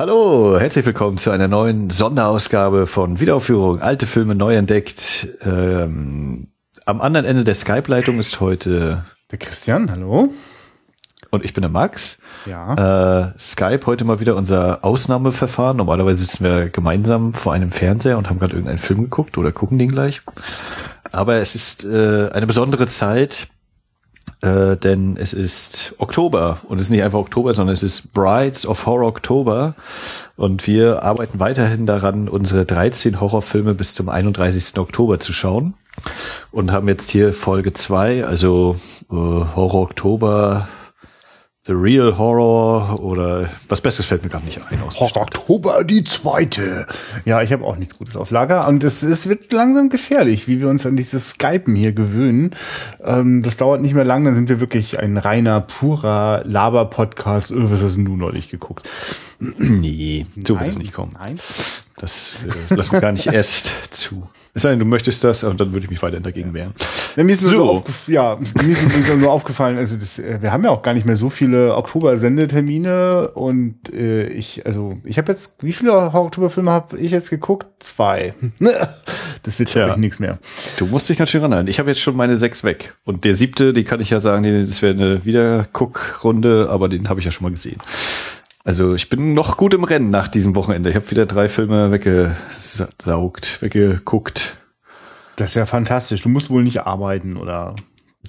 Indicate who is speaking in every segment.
Speaker 1: Hallo, herzlich willkommen zu einer neuen Sonderausgabe von Wiederaufführung. Alte Filme neu entdeckt. Ähm, am anderen Ende der Skype-Leitung ist heute
Speaker 2: der Christian. Hallo.
Speaker 1: Und ich bin der Max.
Speaker 2: Ja.
Speaker 1: Äh, Skype heute mal wieder unser Ausnahmeverfahren. Normalerweise sitzen wir gemeinsam vor einem Fernseher und haben gerade irgendeinen Film geguckt oder gucken den gleich. Aber es ist äh, eine besondere Zeit, äh, denn es ist Oktober und es ist nicht einfach Oktober, sondern es ist Brides of Horror Oktober und wir arbeiten weiterhin daran, unsere 13 Horrorfilme bis zum 31. Oktober zu schauen und haben jetzt hier Folge 2, also äh, Horror Oktober The Real Horror oder was Besseres fällt mir gar nicht ein. Aus
Speaker 2: Horror Oktober die zweite. Ja, ich habe auch nichts Gutes auf Lager und es, es wird langsam gefährlich, wie wir uns an dieses Skypen hier gewöhnen. Ähm, das dauert nicht mehr lang, dann sind wir wirklich ein reiner, purer Laber-Podcast. Öh, was hast denn du neulich geguckt?
Speaker 1: Nee, so wird es nicht kommen.
Speaker 2: Nein.
Speaker 1: Das äh, lassen wir gar nicht erst zu. Es sei denn, du möchtest das und dann würde ich mich weiterhin dagegen wehren.
Speaker 2: Ja, mir ist so. so ja, mir ist nur aufgefallen, also das, äh, wir haben ja auch gar nicht mehr so viele Oktober-Sendetermine und äh, ich, also ich habe jetzt, wie viele Oktoberfilme habe ich jetzt geguckt? Zwei. das wird ja nichts mehr.
Speaker 1: Du musst dich ganz schön ranhalten. Ich habe jetzt schon meine sechs weg und der siebte, die kann ich ja sagen, das wäre eine Wiederguckrunde, aber den habe ich ja schon mal gesehen. Also ich bin noch gut im Rennen nach diesem Wochenende. Ich habe wieder drei Filme weggesaugt, weggeguckt.
Speaker 2: Das ist ja fantastisch. Du musst wohl nicht arbeiten oder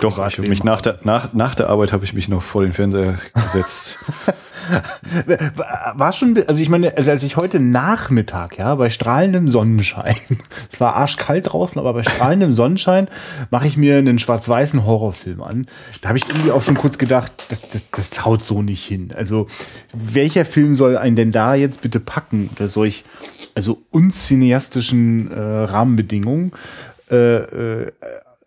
Speaker 1: doch, ich habe mich nach der, nach, nach der Arbeit habe ich mich noch vor den Fernseher gesetzt.
Speaker 2: war schon, also ich meine, also als ich heute Nachmittag, ja, bei strahlendem Sonnenschein, es war arschkalt draußen, aber bei strahlendem Sonnenschein mache ich mir einen schwarz-weißen Horrorfilm an. Da habe ich irgendwie auch schon kurz gedacht, das, das, das haut so nicht hin. Also welcher Film soll einen denn da jetzt bitte packen unter solch, also unzineastischen äh, Rahmenbedingungen? Äh, äh,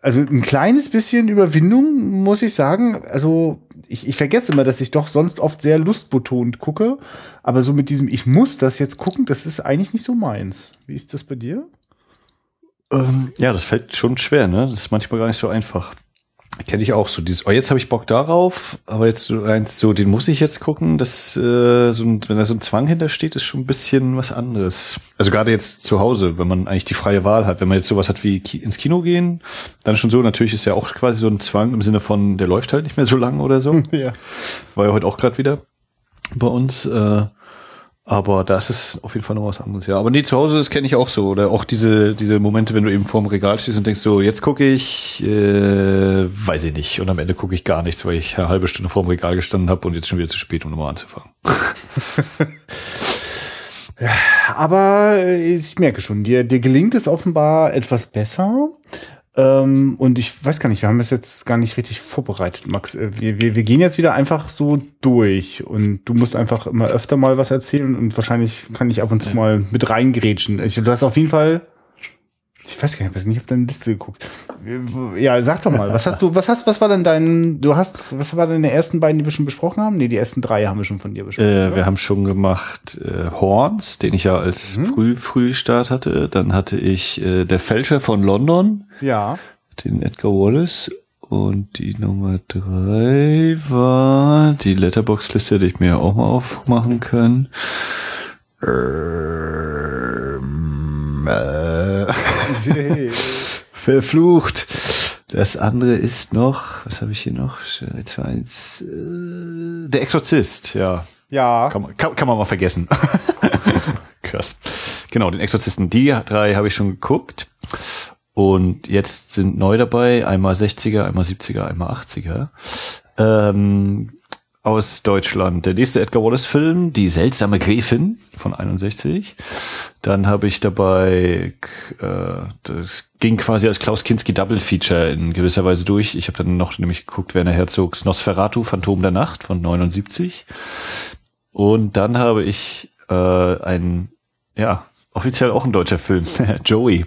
Speaker 2: also ein kleines bisschen Überwindung, muss ich sagen. Also ich, ich vergesse immer, dass ich doch sonst oft sehr lustbetont gucke. Aber so mit diesem, ich muss das jetzt gucken, das ist eigentlich nicht so meins. Wie ist das bei dir?
Speaker 1: Ähm, ja, das fällt schon schwer, ne? Das ist manchmal gar nicht so einfach. Kenne ich auch so dieses, oh, jetzt habe ich Bock darauf, aber jetzt so eins, so, den muss ich jetzt gucken, das, äh, so ein, wenn da so ein Zwang hintersteht, ist schon ein bisschen was anderes. Also gerade jetzt zu Hause, wenn man eigentlich die freie Wahl hat, wenn man jetzt sowas hat wie Ki ins Kino gehen, dann schon so, natürlich ist ja auch quasi so ein Zwang im Sinne von, der läuft halt nicht mehr so lang oder so.
Speaker 2: Ja.
Speaker 1: War ja heute auch gerade wieder bei uns. Äh, aber das ist auf jeden Fall noch was anderes, ja. Aber nee, zu Hause, das kenne ich auch so. Oder auch diese, diese Momente, wenn du eben vorm Regal stehst und denkst so, jetzt gucke ich, äh, weiß ich nicht. Und am Ende gucke ich gar nichts, weil ich eine halbe Stunde vorm Regal gestanden habe und jetzt schon wieder zu spät, um nochmal anzufangen.
Speaker 2: Aber ich merke schon, dir, dir gelingt es offenbar etwas besser. Ähm, und ich weiß gar nicht, wir haben das jetzt gar nicht richtig vorbereitet, Max. Äh, wir, wir, wir gehen jetzt wieder einfach so durch und du musst einfach immer öfter mal was erzählen und wahrscheinlich kann ich ab und zu mal mit reingrätschen. Ich, du hast auf jeden Fall ich weiß gar nicht, ich habe nicht auf deine Liste geguckt. Ja, sag doch mal, was hast du, was hast, was war denn dein, du hast, was war denn die ersten beiden, die wir schon besprochen haben? Nee, die ersten drei haben wir schon von dir besprochen.
Speaker 1: Äh, wir haben schon gemacht äh, Horns, den ich ja als mhm. früh Frühstart hatte. Dann hatte ich äh, der Fälscher von London.
Speaker 2: Ja.
Speaker 1: Den Edgar Wallace. Und die Nummer drei war die Letterbox-Liste, die ich mir auch mal aufmachen kann. Äh, Verflucht. Das andere ist noch, was habe ich hier noch? Jetzt war eins, äh, der Exorzist, ja.
Speaker 2: Ja.
Speaker 1: Kann man, kann, kann man mal vergessen. Krass. Genau, den Exorzisten, die drei habe ich schon geguckt. Und jetzt sind neu dabei, einmal 60er, einmal 70er, einmal 80er. Ähm, aus Deutschland. Der nächste Edgar Wallace-Film, Die seltsame Gräfin von 61. Dann habe ich dabei, äh, das ging quasi als Klaus Kinski Double Feature in gewisser Weise durch. Ich habe dann noch nämlich geguckt, Werner Herzogs Nosferatu, Phantom der Nacht von 79. Und dann habe ich äh, ein, ja, offiziell auch ein deutscher Film, Joey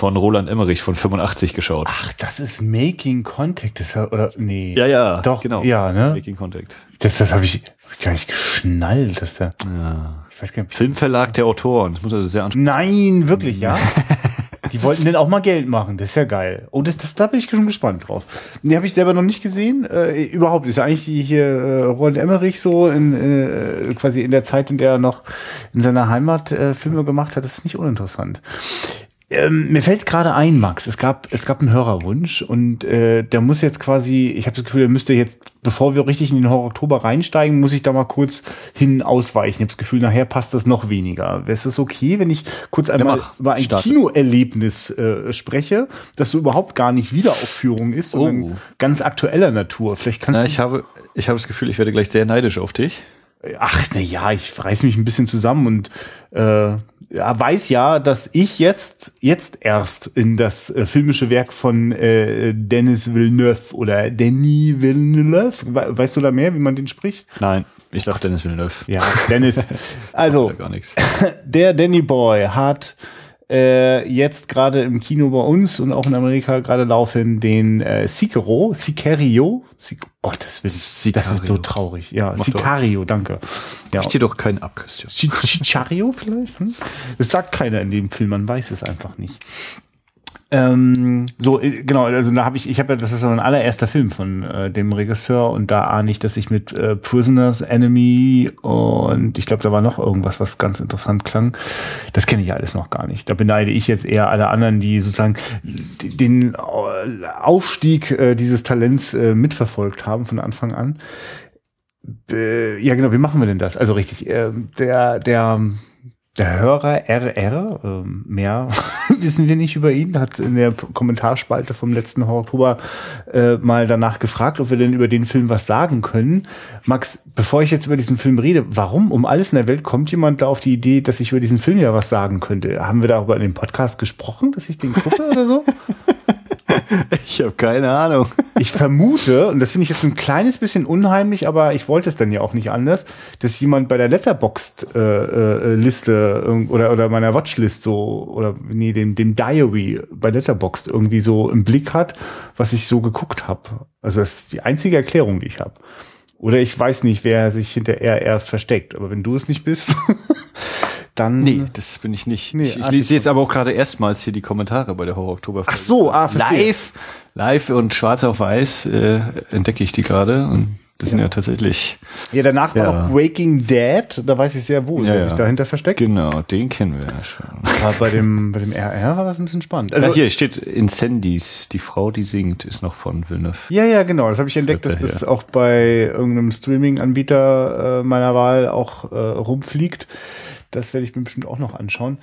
Speaker 1: von Roland Emmerich von 85 geschaut.
Speaker 2: Ach, das ist Making Contact, das, oder nee.
Speaker 1: Ja, ja,
Speaker 2: doch,
Speaker 1: genau.
Speaker 2: Ja, ne?
Speaker 1: Making Contact.
Speaker 2: Das, das habe ich, hab ich gar nicht geschnallt, dass der.
Speaker 1: Ja. Ich weiß gar nicht. Filmverlag der Autoren. Das muss also sehr
Speaker 2: Nein, wirklich, ja. Die wollten denn auch mal Geld machen. Das ist ja geil. Oh, das, das da bin ich schon gespannt drauf. Die habe ich selber noch nicht gesehen. Äh, überhaupt ist ja eigentlich die hier äh, Roland Emmerich so in, äh, quasi in der Zeit, in der er noch in seiner Heimat äh, Filme gemacht hat. Das ist nicht uninteressant. Ähm, mir fällt gerade ein, Max, es gab, es gab einen Hörerwunsch und äh, der muss jetzt quasi, ich habe das Gefühl, der müsste jetzt, bevor wir richtig in den Horror Oktober reinsteigen, muss ich da mal kurz hin ausweichen. Ich habe das Gefühl, nachher passt das noch weniger. Wäre es okay, wenn ich kurz einmal
Speaker 1: mach.
Speaker 2: über ein. Kinoerlebnis äh, spreche, das so überhaupt gar nicht Wiederaufführung ist, sondern
Speaker 1: Oh.
Speaker 2: ganz aktueller Natur. Vielleicht kannst
Speaker 1: Na,
Speaker 2: du
Speaker 1: ich habe, ich habe das Gefühl, ich werde gleich sehr neidisch auf dich.
Speaker 2: Ach, na ja, ich reiß mich ein bisschen zusammen und äh, ja, weiß ja, dass ich jetzt jetzt erst in das äh, filmische Werk von äh, Dennis Villeneuve oder Denis Villeneuve, we weißt du da mehr, wie man den spricht?
Speaker 1: Nein, ich sag Dennis Villeneuve.
Speaker 2: Ja, Dennis. Also,
Speaker 1: gar nichts.
Speaker 2: der Danny Boy hat äh, jetzt gerade im Kino bei uns und auch in Amerika gerade laufen den äh, Sicario, Sicario, Sic Gottes Willen, das ist so
Speaker 1: Sicario.
Speaker 2: traurig. Ja,
Speaker 1: Mach
Speaker 2: Sicario, danke. Ja,
Speaker 1: Ich dir doch keinen ab, Christian.
Speaker 2: Chi- Chichario vielleicht? Hm? Das sagt keiner in dem Film, man weiß es einfach nicht. Ähm, so, äh, genau, also da habe ich, ich habe ja, das ist mein allererster Film von äh, dem Regisseur und da ahne ich, dass ich mit äh, Prisoners, Enemy und ich glaube, da war noch irgendwas, was ganz interessant klang. Das kenne ich alles noch gar nicht. Da beneide ich jetzt eher alle anderen, die sozusagen den äh, Aufstieg äh, dieses Talents äh, mitverfolgt haben von Anfang an. Äh, ja, genau, wie machen wir denn das? Also richtig, äh, der, der, der Hörer RR, ähm, mehr wissen wir nicht über ihn, hat in der Kommentarspalte vom letzten Oktober äh, mal danach gefragt, ob wir denn über den Film was sagen können. Max, bevor ich jetzt über diesen Film rede, warum um alles in der Welt kommt jemand da auf die Idee, dass ich über diesen Film ja was sagen könnte? Haben wir darüber in dem Podcast gesprochen, dass ich den gucke oder so?
Speaker 1: Ich habe keine Ahnung.
Speaker 2: Ich vermute, und das finde ich jetzt ein kleines bisschen unheimlich, aber ich wollte es dann ja auch nicht anders, dass jemand bei der Letterboxd-Liste äh, irg- oder, oder meiner Watchlist so, oder nee, dem, dem Diary bei Letterboxd irgendwie so im Blick hat, was ich so geguckt habe. Also das ist die einzige Erklärung, die ich habe. Oder ich weiß nicht, wer sich hinter RR versteckt, aber wenn du es nicht bist, dann.
Speaker 1: Nee, das bin ich nicht.
Speaker 2: Nee,
Speaker 1: ich, ich
Speaker 2: ah,
Speaker 1: lese jetzt aber auch gerade erstmals hier die Kommentare bei der Horror Oktober.
Speaker 2: Ach so, ah, verstehe.
Speaker 1: live, live und schwarz auf weiß äh, entdecke ich die gerade und das sind ja tatsächlich
Speaker 2: Ja, danach war
Speaker 1: Ja.
Speaker 2: noch Waking Dead, da weiß ich sehr wohl,
Speaker 1: Ja,
Speaker 2: wer
Speaker 1: ja.
Speaker 2: sich dahinter versteckt.
Speaker 1: genau, den kennen wir ja schon.
Speaker 2: Aber bei dem, bei dem RR war das ein bisschen spannend. Also,
Speaker 1: Also hier steht Incendies, die Frau, die singt, ist noch von Villeneuve.
Speaker 2: ja, ja, genau. Das habe ich entdeckt, dass
Speaker 1: Ja.
Speaker 2: das auch bei irgendeinem Streaming-Anbieter äh, meiner Wahl auch äh, rumfliegt. Das werde ich mir bestimmt auch noch anschauen.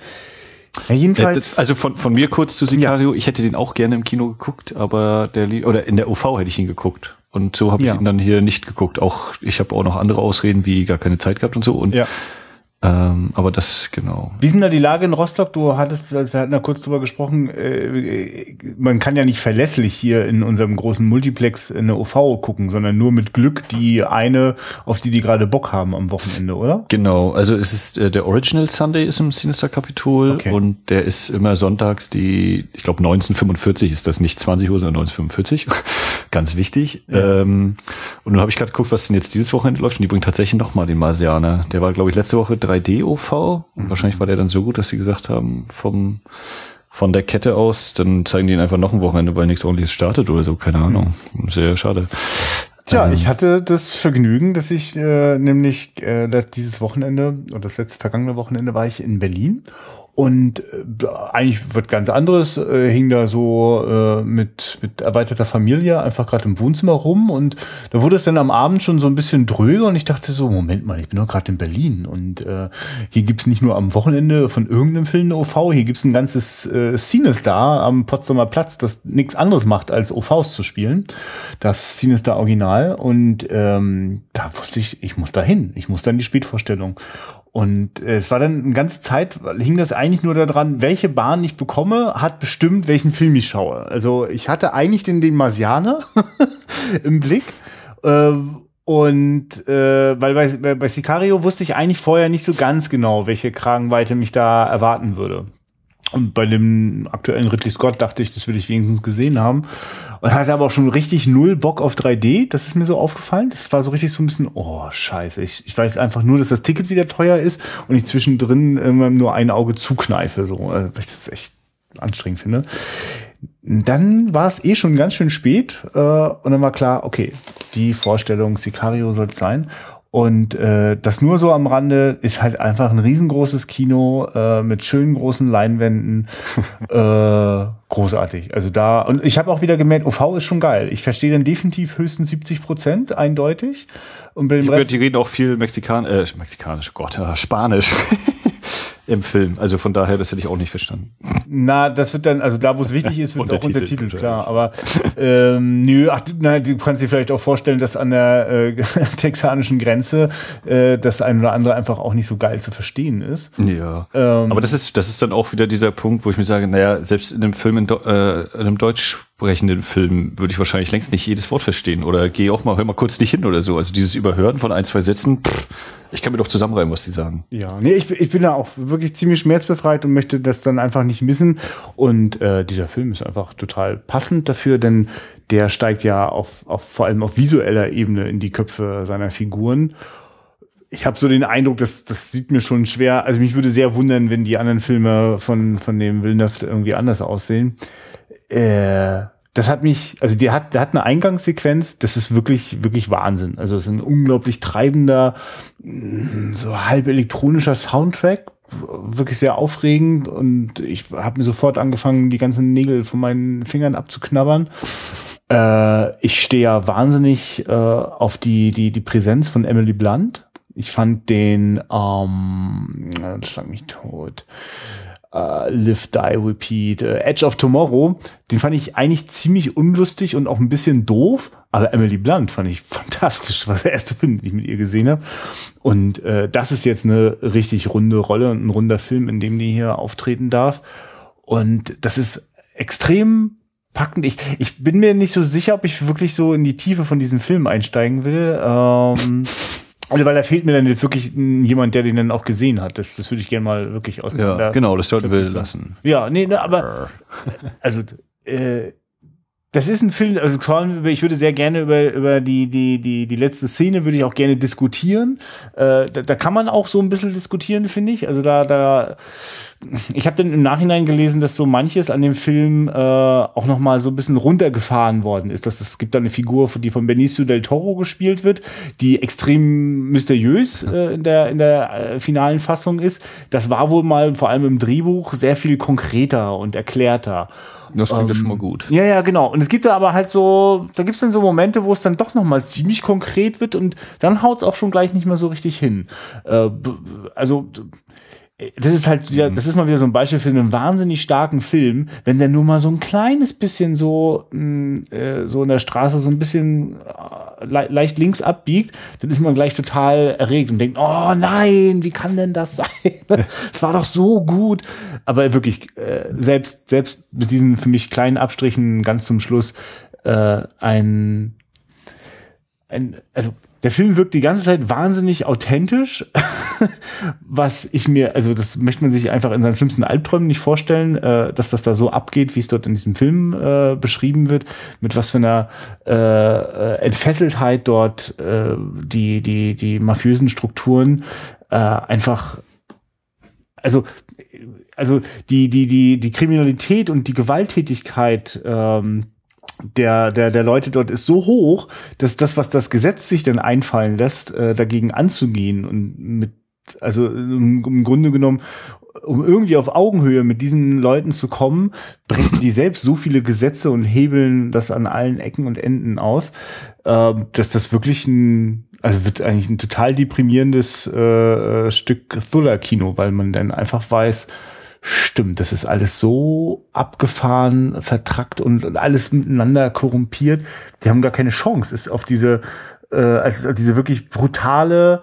Speaker 2: Ja, jedenfalls.
Speaker 1: Also von, von mir kurz zu Sicario, ich hätte den auch gerne im Kino geguckt, aber der oder in der OV hätte ich ihn geguckt. Und so habe
Speaker 2: Ja.
Speaker 1: ich ihn dann hier nicht geguckt. Auch ich habe auch noch andere Ausreden wie gar keine Zeit gehabt und so. Und
Speaker 2: ja.
Speaker 1: Ähm, aber das genau.
Speaker 2: Wie ist denn da die Lage in Rostock? Du hattest, wir hatten da kurz drüber gesprochen, äh, man kann ja nicht verlässlich hier in unserem großen Multiplex eine OV gucken, sondern nur mit Glück die eine, auf die die gerade Bock haben am Wochenende, oder?
Speaker 1: Genau, also es ist äh, der Original Sunday ist im Sinister Kapitol
Speaker 2: Okay.
Speaker 1: und der ist immer sonntags die, ich glaube 1945 ist das nicht 20 Uhr, sondern 1945. Ganz wichtig. Ähm, und nun habe ich gerade geguckt, was denn jetzt dieses Wochenende läuft und die bringt tatsächlich noch mal den Marsianer. Der war, glaube ich, letzte Woche 3D OV und wahrscheinlich war der dann so gut, dass sie gesagt haben, vom von der Kette aus, dann zeigen die ihn einfach noch ein Wochenende, weil nichts ordentliches startet oder so, keine Ahnung. Sehr schade.
Speaker 2: Tja, ich hatte das Vergnügen, dass ich äh, nämlich äh, dieses Wochenende oder das letzte vergangene Wochenende war ich in Berlin und äh, eigentlich wird ganz anderes, äh, hing da so äh, mit, mit erweiterter Familie einfach gerade im Wohnzimmer rum und da wurde es dann am Abend schon so ein bisschen dröger und ich dachte so, Moment mal, ich bin doch gerade in Berlin und äh, hier gibt's nicht nur am Wochenende von irgendeinem Film eine OV, hier gibt's ein ganzes äh, Cinestar am Potsdamer Platz, das nichts anderes macht, als OVs zu spielen. Das Cinestar Original und ähm, da wusste ich, ich muss da hin, ich muss dann die Spätvorstellung. Und äh, es war dann eine ganze Zeit, hing das eigentlich nur daran, welche Bahn ich bekomme, hat bestimmt, welchen Film ich schaue. Also ich hatte eigentlich den, den Marsianer im Blick. Ähm, und äh, weil bei, bei, bei Sicario wusste ich eigentlich vorher nicht so ganz genau, welche Kragenweite mich da erwarten würde. Und bei dem aktuellen Ridley Scott dachte ich, das will ich wenigstens gesehen haben. Und hatte aber auch schon richtig null Bock auf 3D. Das ist mir so aufgefallen. Das war so richtig so ein bisschen, oh, scheiße. Ich, ich weiß einfach nur, dass das Ticket wieder teuer ist und ich zwischendrin irgendwann nur ein Auge zukneife. So, Äh, das ist echt anstrengend finde. Dann war es eh schon ganz schön spät äh, und dann war klar, okay, die Vorstellung Sicario soll es sein. Und äh, das nur so am Rande ist halt einfach ein riesengroßes Kino äh, mit schönen großen Leinwänden. äh, großartig. Also da, und ich habe auch wieder gemerkt, OV ist schon geil. Ich verstehe dann definitiv höchstens 70 Prozent, eindeutig.
Speaker 1: Und bei dem ich Rest, die reden auch viel Mexikan äh, Mexikanisch, Gott, äh, Spanisch. im Film. Also von daher, das hätte ich auch nicht verstanden.
Speaker 2: Na, das wird dann, also da, wo es wichtig ist, wird auch untertitelt, klar. Aber ähm, nö, ach, na, du kannst dir vielleicht auch vorstellen, dass an der äh, texanischen Grenze äh, das ein oder andere einfach auch nicht so geil zu verstehen ist.
Speaker 1: Ja. Ähm, aber das ist, das ist dann auch wieder dieser Punkt, wo ich mir sage, naja, selbst in einem Film, in, äh, in einem Deutsch sprechenden Film würde ich wahrscheinlich längst nicht jedes Wort verstehen oder gehe auch mal, hör mal kurz nicht hin oder so. Also dieses Überhören von ein, zwei Sätzen, pff, ich kann mir doch zusammenreimen, was die sagen.
Speaker 2: Ja, nee, ich, ich bin da auch wirklich ziemlich schmerzbefreit und möchte das dann einfach nicht missen. Und äh, dieser Film ist einfach total passend dafür, denn der steigt ja auf, auf vor allem auf visueller Ebene in die Köpfe seiner Figuren ich habe so den Eindruck, dass das sieht mir schon schwer. Also mich würde sehr wundern, wenn die anderen Filme von von dem Villeneuve irgendwie anders aussehen äh, das hat mich, also der hat, der hat eine Eingangssequenz, das ist wirklich, wirklich Wahnsinn. Also es ist ein unglaublich treibender, mm, so halb elektronischer Soundtrack, wirklich sehr aufregend und ich habe mir sofort angefangen, die ganzen Nägel von meinen Fingern abzuknabbern. Äh, ich stehe ja wahnsinnig äh, auf die, die, die Präsenz von Emily Blunt. Ich fand den, ähm, schlag mich tot uh, Live, Die, Repeat, uh, Edge of Tomorrow, den fand ich eigentlich ziemlich unlustig und auch ein bisschen doof, aber Emily Blunt fand ich fantastisch, war der erste Film, den ich mit ihr gesehen habe. Und äh, das ist jetzt eine richtig runde Rolle und ein runder Film, in dem die hier auftreten darf. Und das ist extrem packend. Ich, ich bin mir nicht so sicher, ob ich wirklich so in die Tiefe von diesem Film einsteigen will. Ähm, Also, weil da fehlt mir dann jetzt wirklich jemand, der den dann auch gesehen hat. Das, das würde ich gerne mal wirklich aus.
Speaker 1: Ja, genau, das sollten wir lassen.
Speaker 2: Ja, nee, ne, aber also äh, das ist ein Film, also vor allem, ich würde sehr gerne über, über die, die, die, die letzte Szene würde ich auch gerne diskutieren. Äh, da, da kann man auch so ein bisschen diskutieren, finde ich. Also da, da ich habe dann im Nachhinein gelesen, dass so manches an dem Film äh, auch noch mal so ein bisschen runtergefahren worden ist. Dass es gibt da eine Figur, die von Benicio del Toro gespielt wird, die extrem mysteriös äh, in der in der äh, finalen Fassung ist. Das war wohl mal vor allem im Drehbuch sehr viel konkreter und erklärter.
Speaker 1: Das klingt ähm, ja schon mal gut.
Speaker 2: Ja, ja, genau. Und es gibt da aber halt so, da gibt es dann so Momente, wo es dann doch noch mal ziemlich konkret wird und dann haut es auch schon gleich nicht mehr so richtig hin. Äh, also das ist halt wieder, mhm. das ist mal wieder so ein Beispiel für einen wahnsinnig starken Film, wenn der nur mal so ein kleines bisschen so, mm, äh, so in der Straße so ein bisschen äh, le leicht links abbiegt, dann ist man gleich total erregt und denkt, oh nein, wie kann denn das sein? Es war doch so gut. Aber wirklich, äh, selbst, selbst mit diesen für mich kleinen Abstrichen ganz zum Schluss, äh, ein, ein, also der Film wirkt die ganze Zeit wahnsinnig authentisch, was ich mir, also das möchte man sich einfach in seinen schlimmsten Albträumen nicht vorstellen, äh, dass das da so abgeht, wie es dort in diesem Film äh, beschrieben wird, mit was für einer äh, äh Entfesseltheit dort äh, die, die, die mafiösen Strukturen äh, einfach, also also die, die, die, die Kriminalität und die Gewalttätigkeit ähm, der, der, der Leute dort ist so hoch, dass das, was das Gesetz sich dann einfallen lässt, äh, dagegen anzugehen und mit, also im, Grunde genommen, um irgendwie auf Augenhöhe mit diesen Leuten zu kommen, brechen die selbst so viele Gesetze und hebeln das an allen Ecken und Enden aus, äh, dass das wirklich ein, also wird eigentlich ein total deprimierendes äh Stück Thriller-Kino, weil man dann einfach weiß, stimmt, das ist alles so abgefahren, vertrackt und alles miteinander korrumpiert. Die haben gar keine Chance, es auf diese, äh, als, als diese wirklich brutale,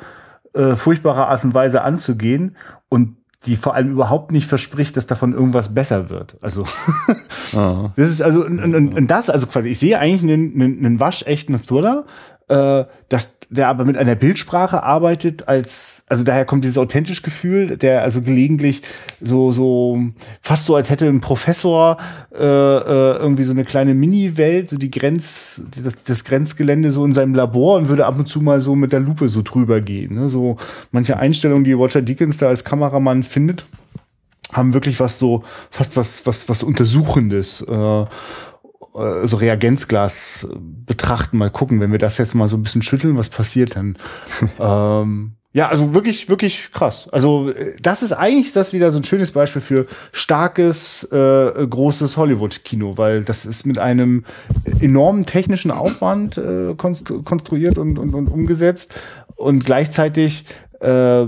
Speaker 2: äh, furchtbare Art und Weise anzugehen und die vor allem überhaupt nicht verspricht, dass davon irgendwas besser wird. Also ah. das ist also und, und, und das also quasi ich sehe eigentlich einen, einen, einen waschechten Thriller, äh, dass der aber mit einer Bildsprache arbeitet, als, also daher kommt dieses authentisch Gefühl, der also gelegentlich so, so, fast so, als hätte ein Professor äh, äh, irgendwie so eine kleine Mini-Welt, so die Grenz, das, das Grenzgelände so in seinem Labor und würde ab und zu mal so mit der Lupe so drüber gehen. Ne? So manche Einstellungen, die Roger Dickens da als Kameramann findet haben wirklich was so, fast was, was, was Untersuchendes. Äh, so Reagenzglas betrachten, mal gucken, wenn wir das jetzt mal so ein bisschen schütteln, was passiert dann? ähm, ja, also wirklich, wirklich krass. Also das ist eigentlich das wieder so ein schönes Beispiel für starkes, äh, großes Hollywood-Kino, weil das ist mit einem enormen technischen Aufwand äh, konstru konstruiert und, und, und umgesetzt und gleichzeitig äh,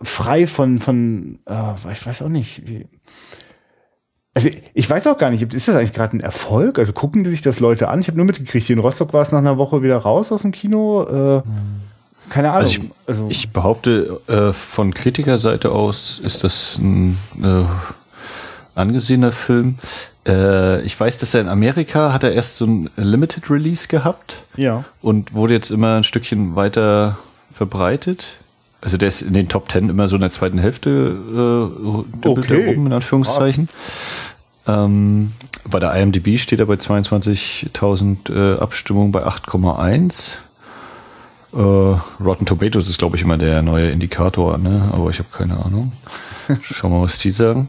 Speaker 2: frei von, von äh, ich weiß auch nicht, wie, also ich weiß auch gar nicht, ist das eigentlich gerade ein Erfolg? Also gucken die sich das Leute an? Ich habe nur mitgekriegt, hier in Rostock war es nach einer Woche wieder raus aus dem Kino. Äh, keine Ahnung.
Speaker 1: Also ich, also ich behaupte, äh, von Kritikerseite aus ist das ein äh, angesehener Film. Äh, ich weiß, dass er in Amerika hat er erst so ein Limited Release gehabt.
Speaker 2: Ja.
Speaker 1: Und wurde jetzt immer ein Stückchen weiter verbreitet. Also der ist in den Top Ten immer so in der zweiten Hälfte äh,
Speaker 2: okay.
Speaker 1: rum, in Anführungszeichen. Ähm, bei der IMDb steht er bei 22.000 äh, Abstimmungen bei 8,1. Äh, Rotten Tomatoes ist, glaube ich, immer der neue Indikator, ne? aber ich habe keine Ahnung. Schauen wir mal, was die sagen.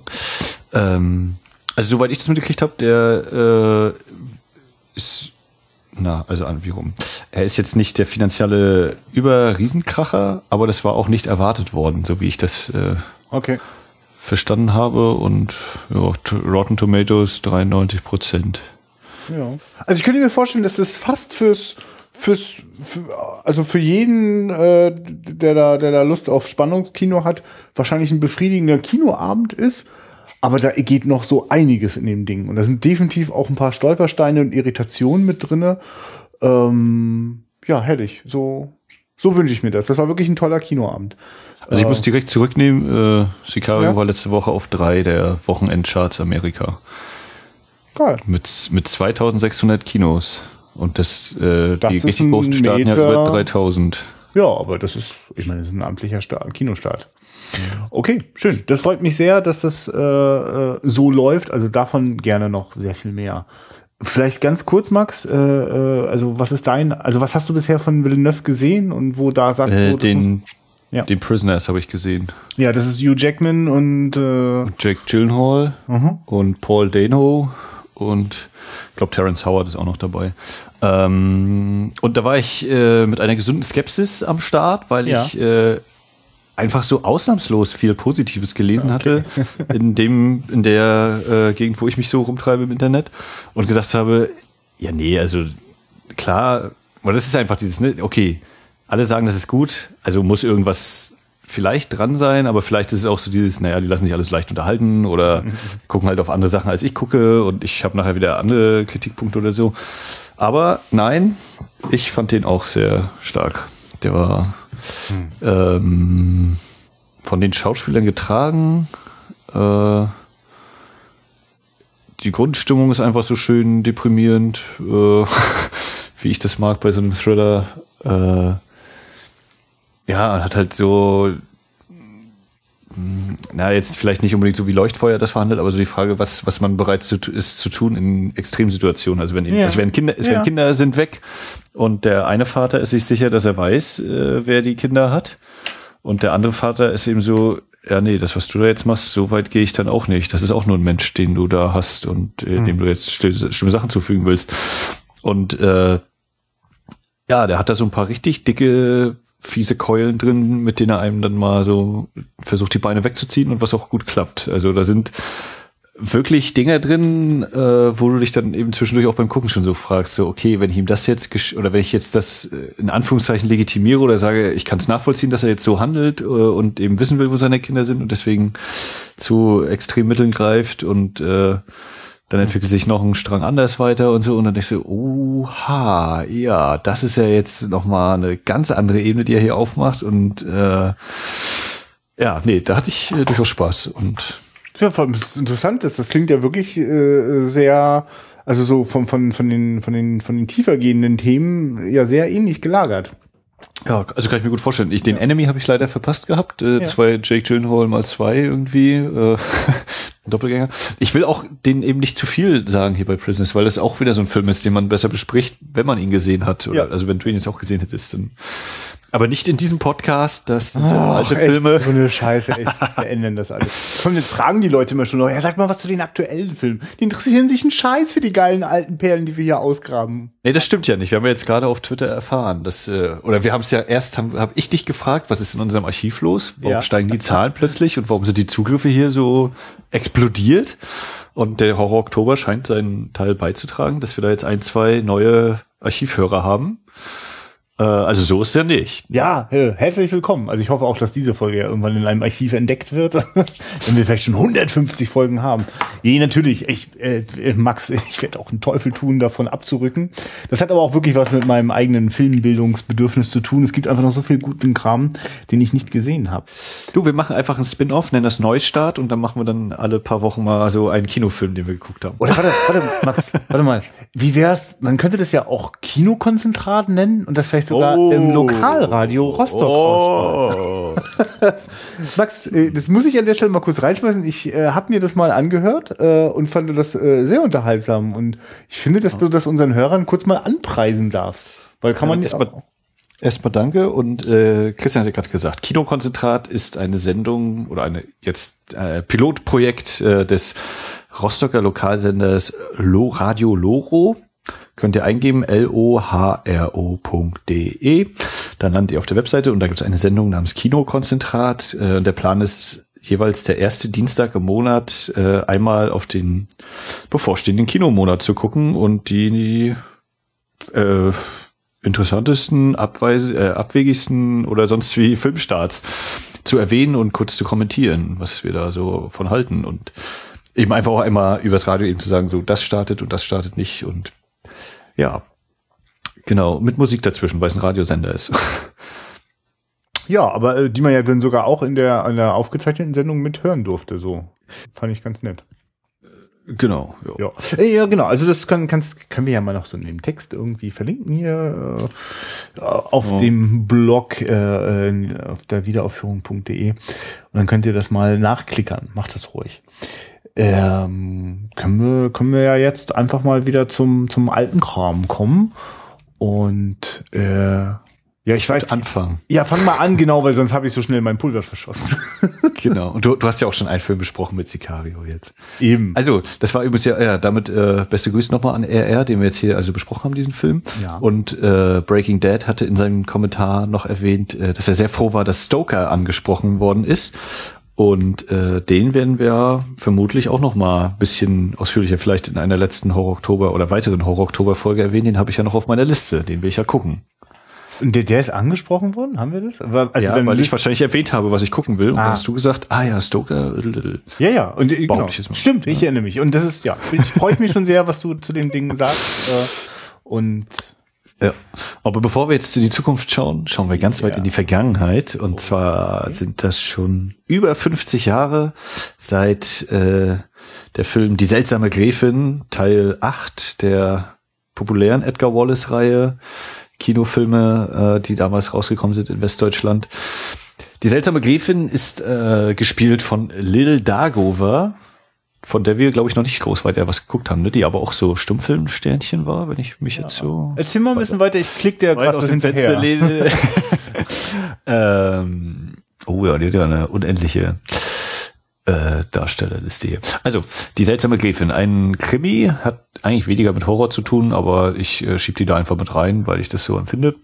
Speaker 1: Ähm, also soweit ich das mitgekriegt habe, der äh, ist na, also an wie rum. Er ist jetzt nicht der finanzielle Überriesenkracher, aber das war auch nicht erwartet worden, so wie ich das äh,
Speaker 2: okay.
Speaker 1: verstanden habe. Und ja, Rotten Tomatoes 93 Prozent.
Speaker 2: Ja. Also ich könnte mir vorstellen, dass das fast fürs fürs für, also für jeden, äh, der da der da Lust auf Spannungskino hat, wahrscheinlich ein befriedigender Kinoabend ist. Aber da geht noch so einiges in dem Ding. Und da sind definitiv auch ein paar Stolpersteine und Irritationen mit drinne. Ähm, ja, herrlich. So, so wünsche ich mir das. Das war wirklich ein toller Kinoabend.
Speaker 1: Also ich äh, muss direkt zurücknehmen. Äh, Sicario ja? war letzte Woche auf drei der Wochenendcharts Amerika.
Speaker 2: Geil.
Speaker 1: Mit, mit 2600 Kinos. Und das, äh,
Speaker 2: das
Speaker 1: die richtig großen starten ja über 3000.
Speaker 2: Ja, aber das ist, ich meine, das ist ein amtlicher Start, Kinostart. Okay, schön. Das freut mich sehr, dass das äh, äh, so läuft. Also davon gerne noch sehr viel mehr. Vielleicht ganz kurz, Max. Äh, äh, also was ist dein? Also was hast du bisher von Villeneuve gesehen und wo da sagt
Speaker 1: äh, den ja. den Prisoners habe ich gesehen.
Speaker 2: Ja, das ist Hugh Jackman und äh
Speaker 1: Jake Gyllenhaal
Speaker 2: mhm.
Speaker 1: und Paul Dano und ich glaube Terence Howard ist auch noch dabei. Ähm, und da war ich äh, mit einer gesunden Skepsis am Start, weil
Speaker 2: Ja.
Speaker 1: ich äh, einfach so ausnahmslos viel Positives gelesen hatte in dem in der äh, Gegend, wo ich mich so rumtreibe im Internet und gedacht habe, ja nee, also klar, aber das ist einfach dieses, ne, okay, alle sagen, das ist gut, also muss irgendwas vielleicht dran sein, aber vielleicht ist es auch so dieses, naja, die lassen sich alles leicht unterhalten oder gucken halt auf andere Sachen, als ich gucke und ich habe nachher wieder andere Kritikpunkte oder so. Aber nein, ich fand den auch sehr stark. Der war ähm, von den Schauspielern getragen. Äh, die Grundstimmung ist einfach so schön deprimierend, äh, wie ich das mag bei so einem Thriller. Äh, ja, hat halt so, na, jetzt vielleicht nicht unbedingt so wie Leuchtfeuer das verhandelt, aber so die Frage, was, was man bereit zu, ist zu tun in Extremsituationen. Also wenn,
Speaker 2: Ja.
Speaker 1: es werden Kinder, es
Speaker 2: Ja.
Speaker 1: werden Kinder sind weg und der eine Vater ist sich sicher, dass er weiß, äh, wer die Kinder hat. Und der andere Vater ist eben so, ja, nee, das, was du da jetzt machst, so weit gehe ich dann auch nicht. Das ist auch nur ein Mensch, den du da hast und äh, dem du jetzt schlimme, schlimme Sachen zufügen willst. Und äh, ja, der hat da so ein paar richtig dicke, fiese Keulen drin, mit denen er einem dann mal so versucht, die Beine wegzuziehen und was auch gut klappt. Also da sind wirklich Dinger drin, äh, wo du dich dann eben zwischendurch auch beim Gucken schon so fragst, so, okay, wenn ich ihm das jetzt, oder wenn ich jetzt das äh, in Anführungszeichen legitimiere oder sage, ich kann es nachvollziehen, dass er jetzt so handelt äh, und eben wissen will, wo seine Kinder sind und deswegen zu Extremmitteln greift und äh, dann entwickelt sich noch ein Strang anders weiter und so. Und dann denkst du, oha, ja, das ist ja jetzt nochmal eine ganz andere Ebene, die er hier aufmacht. Und äh, ja, nee, da hatte ich äh, durchaus Spaß. Und
Speaker 2: Ja, vor allem, das interessant ist, das klingt ja wirklich äh, sehr, also so von, von, von, den, von, den, von den tiefer gehenden Themen ja sehr ähnlich gelagert.
Speaker 1: Ja, also kann ich mir gut vorstellen. Ich, den Enemy habe ich leider verpasst gehabt. Äh, Das
Speaker 2: Ja.
Speaker 1: war Jake Gyllenhaal mal zwei irgendwie. Äh, Doppelgänger. Ich will auch den eben nicht zu viel sagen hier bei Prisoners, weil das auch wieder so ein Film ist, den man besser bespricht, wenn man ihn gesehen hat. Oder,
Speaker 2: Ja.
Speaker 1: Also wenn du ihn jetzt auch gesehen hättest, dann Aber nicht in diesem Podcast, das sind
Speaker 2: Ach,
Speaker 1: alte
Speaker 2: echt,
Speaker 1: Filme.
Speaker 2: So eine Scheiße, echt. Wir ändern das alles. Komm, jetzt fragen die Leute immer schon noch, ja, sag mal was zu den aktuellen Filmen. Die interessieren sich einen Scheiß für die geilen alten Perlen, die wir hier ausgraben.
Speaker 1: Nee, das stimmt ja nicht. Wir haben ja jetzt gerade auf Twitter erfahren, dass, äh, oder wir haben es ja erst, habe hab ich dich gefragt, was ist in unserem Archiv los? Warum
Speaker 2: Ja.
Speaker 1: steigen die Zahlen plötzlich und warum sind die Zugriffe hier so explodiert? Und der Horror Oktober scheint seinen Teil beizutragen, dass wir da jetzt ein, zwei neue Archivhörer haben. Äh, also so ist ja nicht.
Speaker 2: Ja, äh, herzlich willkommen. Also ich hoffe auch, dass diese Folge ja irgendwann in einem Archiv entdeckt wird, wenn wir vielleicht schon 150 Folgen haben. Je, natürlich, ich, äh, Max, ich werde auch einen Teufel tun, davon abzurücken. Das hat aber auch wirklich was mit meinem eigenen Filmbildungsbedürfnis zu tun. Es gibt einfach noch so viel guten Kram, den ich nicht gesehen habe.
Speaker 1: Du, wir machen einfach einen Spin-off, nennen das Neustart und dann machen wir dann alle paar Wochen mal so einen Kinofilm, den wir geguckt haben.
Speaker 2: Oder warte, warte, Max, warte mal. Wie wär's? Man könnte das ja auch Kinokonzentrat nennen und das vielleicht sogar
Speaker 1: Oh.
Speaker 2: im Lokalradio Rostock ausstrahlen. Max, äh, das muss ich an der Stelle mal kurz reinschmeißen. Ich äh, habe mir das mal angehört äh, und fand das äh, sehr unterhaltsam. Und ich finde, dass du das unseren Hörern kurz mal anpreisen darfst. Weil kann man nicht.
Speaker 1: erstmal erstmal danke und äh, Christian hat ja gerade gesagt, Kinokonzentrat ist eine Sendung oder eine jetzt äh, Pilotprojekt äh, des Rostocker Lokalsenders Lo Radio Loro. Könnt ihr eingeben l-o-h-r-o.de. Dann landet ihr auf der Webseite und da gibt es eine Sendung namens Kinokonzentrat. Äh, der Plan ist jeweils der erste Dienstag im Monat äh, einmal auf den bevorstehenden Kinomonat zu gucken und die äh, interessantesten, abweise, äh, abwegigsten oder sonst wie Filmstarts zu erwähnen und kurz zu kommentieren, was wir da so von halten und eben einfach auch einmal übers Radio eben zu sagen, so das startet und das startet nicht und ja, genau, mit Musik dazwischen, weil es ein Radiosender ist.
Speaker 2: Ja, aber äh, die man ja dann sogar auch in der, in der aufgezeichneten Sendung mithören durfte. So fand ich ganz nett.
Speaker 1: genau, ja.
Speaker 2: Ja, Äh, ja genau. Also das kann, kannst, können wir ja mal noch so in dem Text irgendwie verlinken hier äh, auf
Speaker 1: Ja.
Speaker 2: dem Blog äh, äh, auf der Wiederaufführung.de und dann könnt ihr das mal nachklickern. Macht das ruhig. Ähm, können wir können wir ja jetzt einfach mal wieder zum zum alten Kram kommen und äh, ja ich weiß
Speaker 1: Anfang.
Speaker 2: ja fang mal an genau weil sonst habe ich so schnell mein Pulver verschossen
Speaker 1: Genau. Und du, du hast ja auch schon einen Film besprochen mit Sicario jetzt.
Speaker 2: eben
Speaker 1: Also, das war übrigens ja, ja damit äh, beste Grüße nochmal an RR, den wir jetzt hier also besprochen haben, diesen Film.
Speaker 2: Ja.
Speaker 1: Und äh, Breaking Dead hatte in seinem Kommentar noch erwähnt, äh, dass er sehr froh war, dass Stoker angesprochen worden ist. Und äh, den werden wir vermutlich auch noch mal ein bisschen ausführlicher vielleicht in einer letzten Horror-Oktober oder weiteren Horror-Oktober-Folge erwähnen. Den habe ich ja noch auf meiner Liste, den will ich ja gucken.
Speaker 2: und der, der ist angesprochen worden haben wir das also
Speaker 1: ja, weil ich wahrscheinlich erwähnt habe, was ich gucken will. Und
Speaker 2: Ah.
Speaker 1: dann hast du gesagt, ah ja, Stoker.
Speaker 2: Ja, ja, und äh, genau.
Speaker 1: Ich mal.
Speaker 2: stimmt, ich erinnere mich. Und das ist, ja, ich freue mich schon sehr, was du zu dem Ding sagst. Äh, und
Speaker 1: Ja. Aber bevor wir jetzt in die Zukunft schauen, schauen wir ganz weit
Speaker 2: Ja.
Speaker 1: in die Vergangenheit. Und zwar sind das schon über 50 Jahre seit äh, der Film Die seltsame Gräfin, Teil 8 der populären Edgar Wallace-Reihe, Kinofilme, äh, die damals rausgekommen sind in Westdeutschland. Die seltsame Gräfin ist äh, gespielt von Lil Dagover, von der wir, glaube ich, noch nicht groß weiter was geguckt haben, ne? die aber auch so Stummfilmsternchen war, wenn ich mich jetzt so
Speaker 2: erzähl mal ein bisschen weiter, ich klick dir gerade
Speaker 1: aus dem
Speaker 2: hinterher.
Speaker 1: Fenster lehne. ähm, oh ja, die hat ja eine unendliche äh, Darstellerliste hier. Also, die seltsame Gräfin. Ein Krimi hat eigentlich weniger mit Horror zu tun, aber ich äh, schieb die da einfach mit rein, weil ich das so empfinde.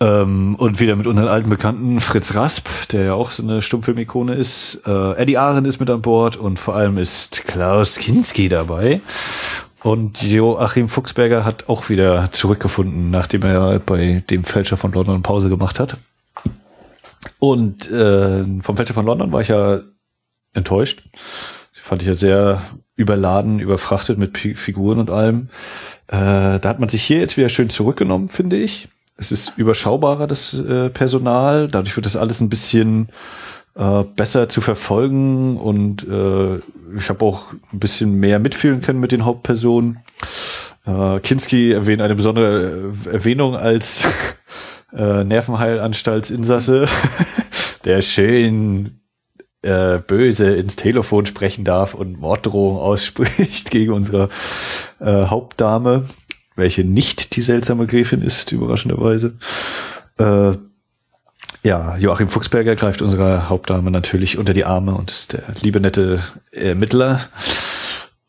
Speaker 1: Ähm, und wieder mit unseren alten Bekannten Fritz Rasp, der ja auch so eine Stummfilmikone ist. Äh, Eddie Ahren ist mit an Bord und vor allem ist Klaus Kinski dabei. Und Joachim Fuchsberger hat auch wieder zurückgefunden, nachdem er bei dem Fälscher von London Pause gemacht hat. Und äh, vom Fälscher von London war ich ja enttäuscht. Die fand ich ja sehr überladen, überfrachtet mit Pi- Figuren und allem. Äh, da hat man sich hier jetzt wieder schön zurückgenommen, finde ich. Es ist überschaubarer, das äh, Personal. Dadurch wird das alles ein bisschen äh, besser zu verfolgen und äh, ich habe auch ein bisschen mehr mitfühlen können mit den Hauptpersonen. Äh, Kinski erwähnt eine besondere äh, Erwähnung als äh, Nervenheilanstaltsinsasse, der schön äh, böse ins Telefon sprechen darf und Morddrohungen ausspricht gegen unsere äh, Hauptdame, welche nicht die seltsame Gräfin ist, überraschenderweise. Äh, Ja, Joachim Fuchsberger greift unserer Hauptdame natürlich unter die Arme und ist der liebe nette Ermittler.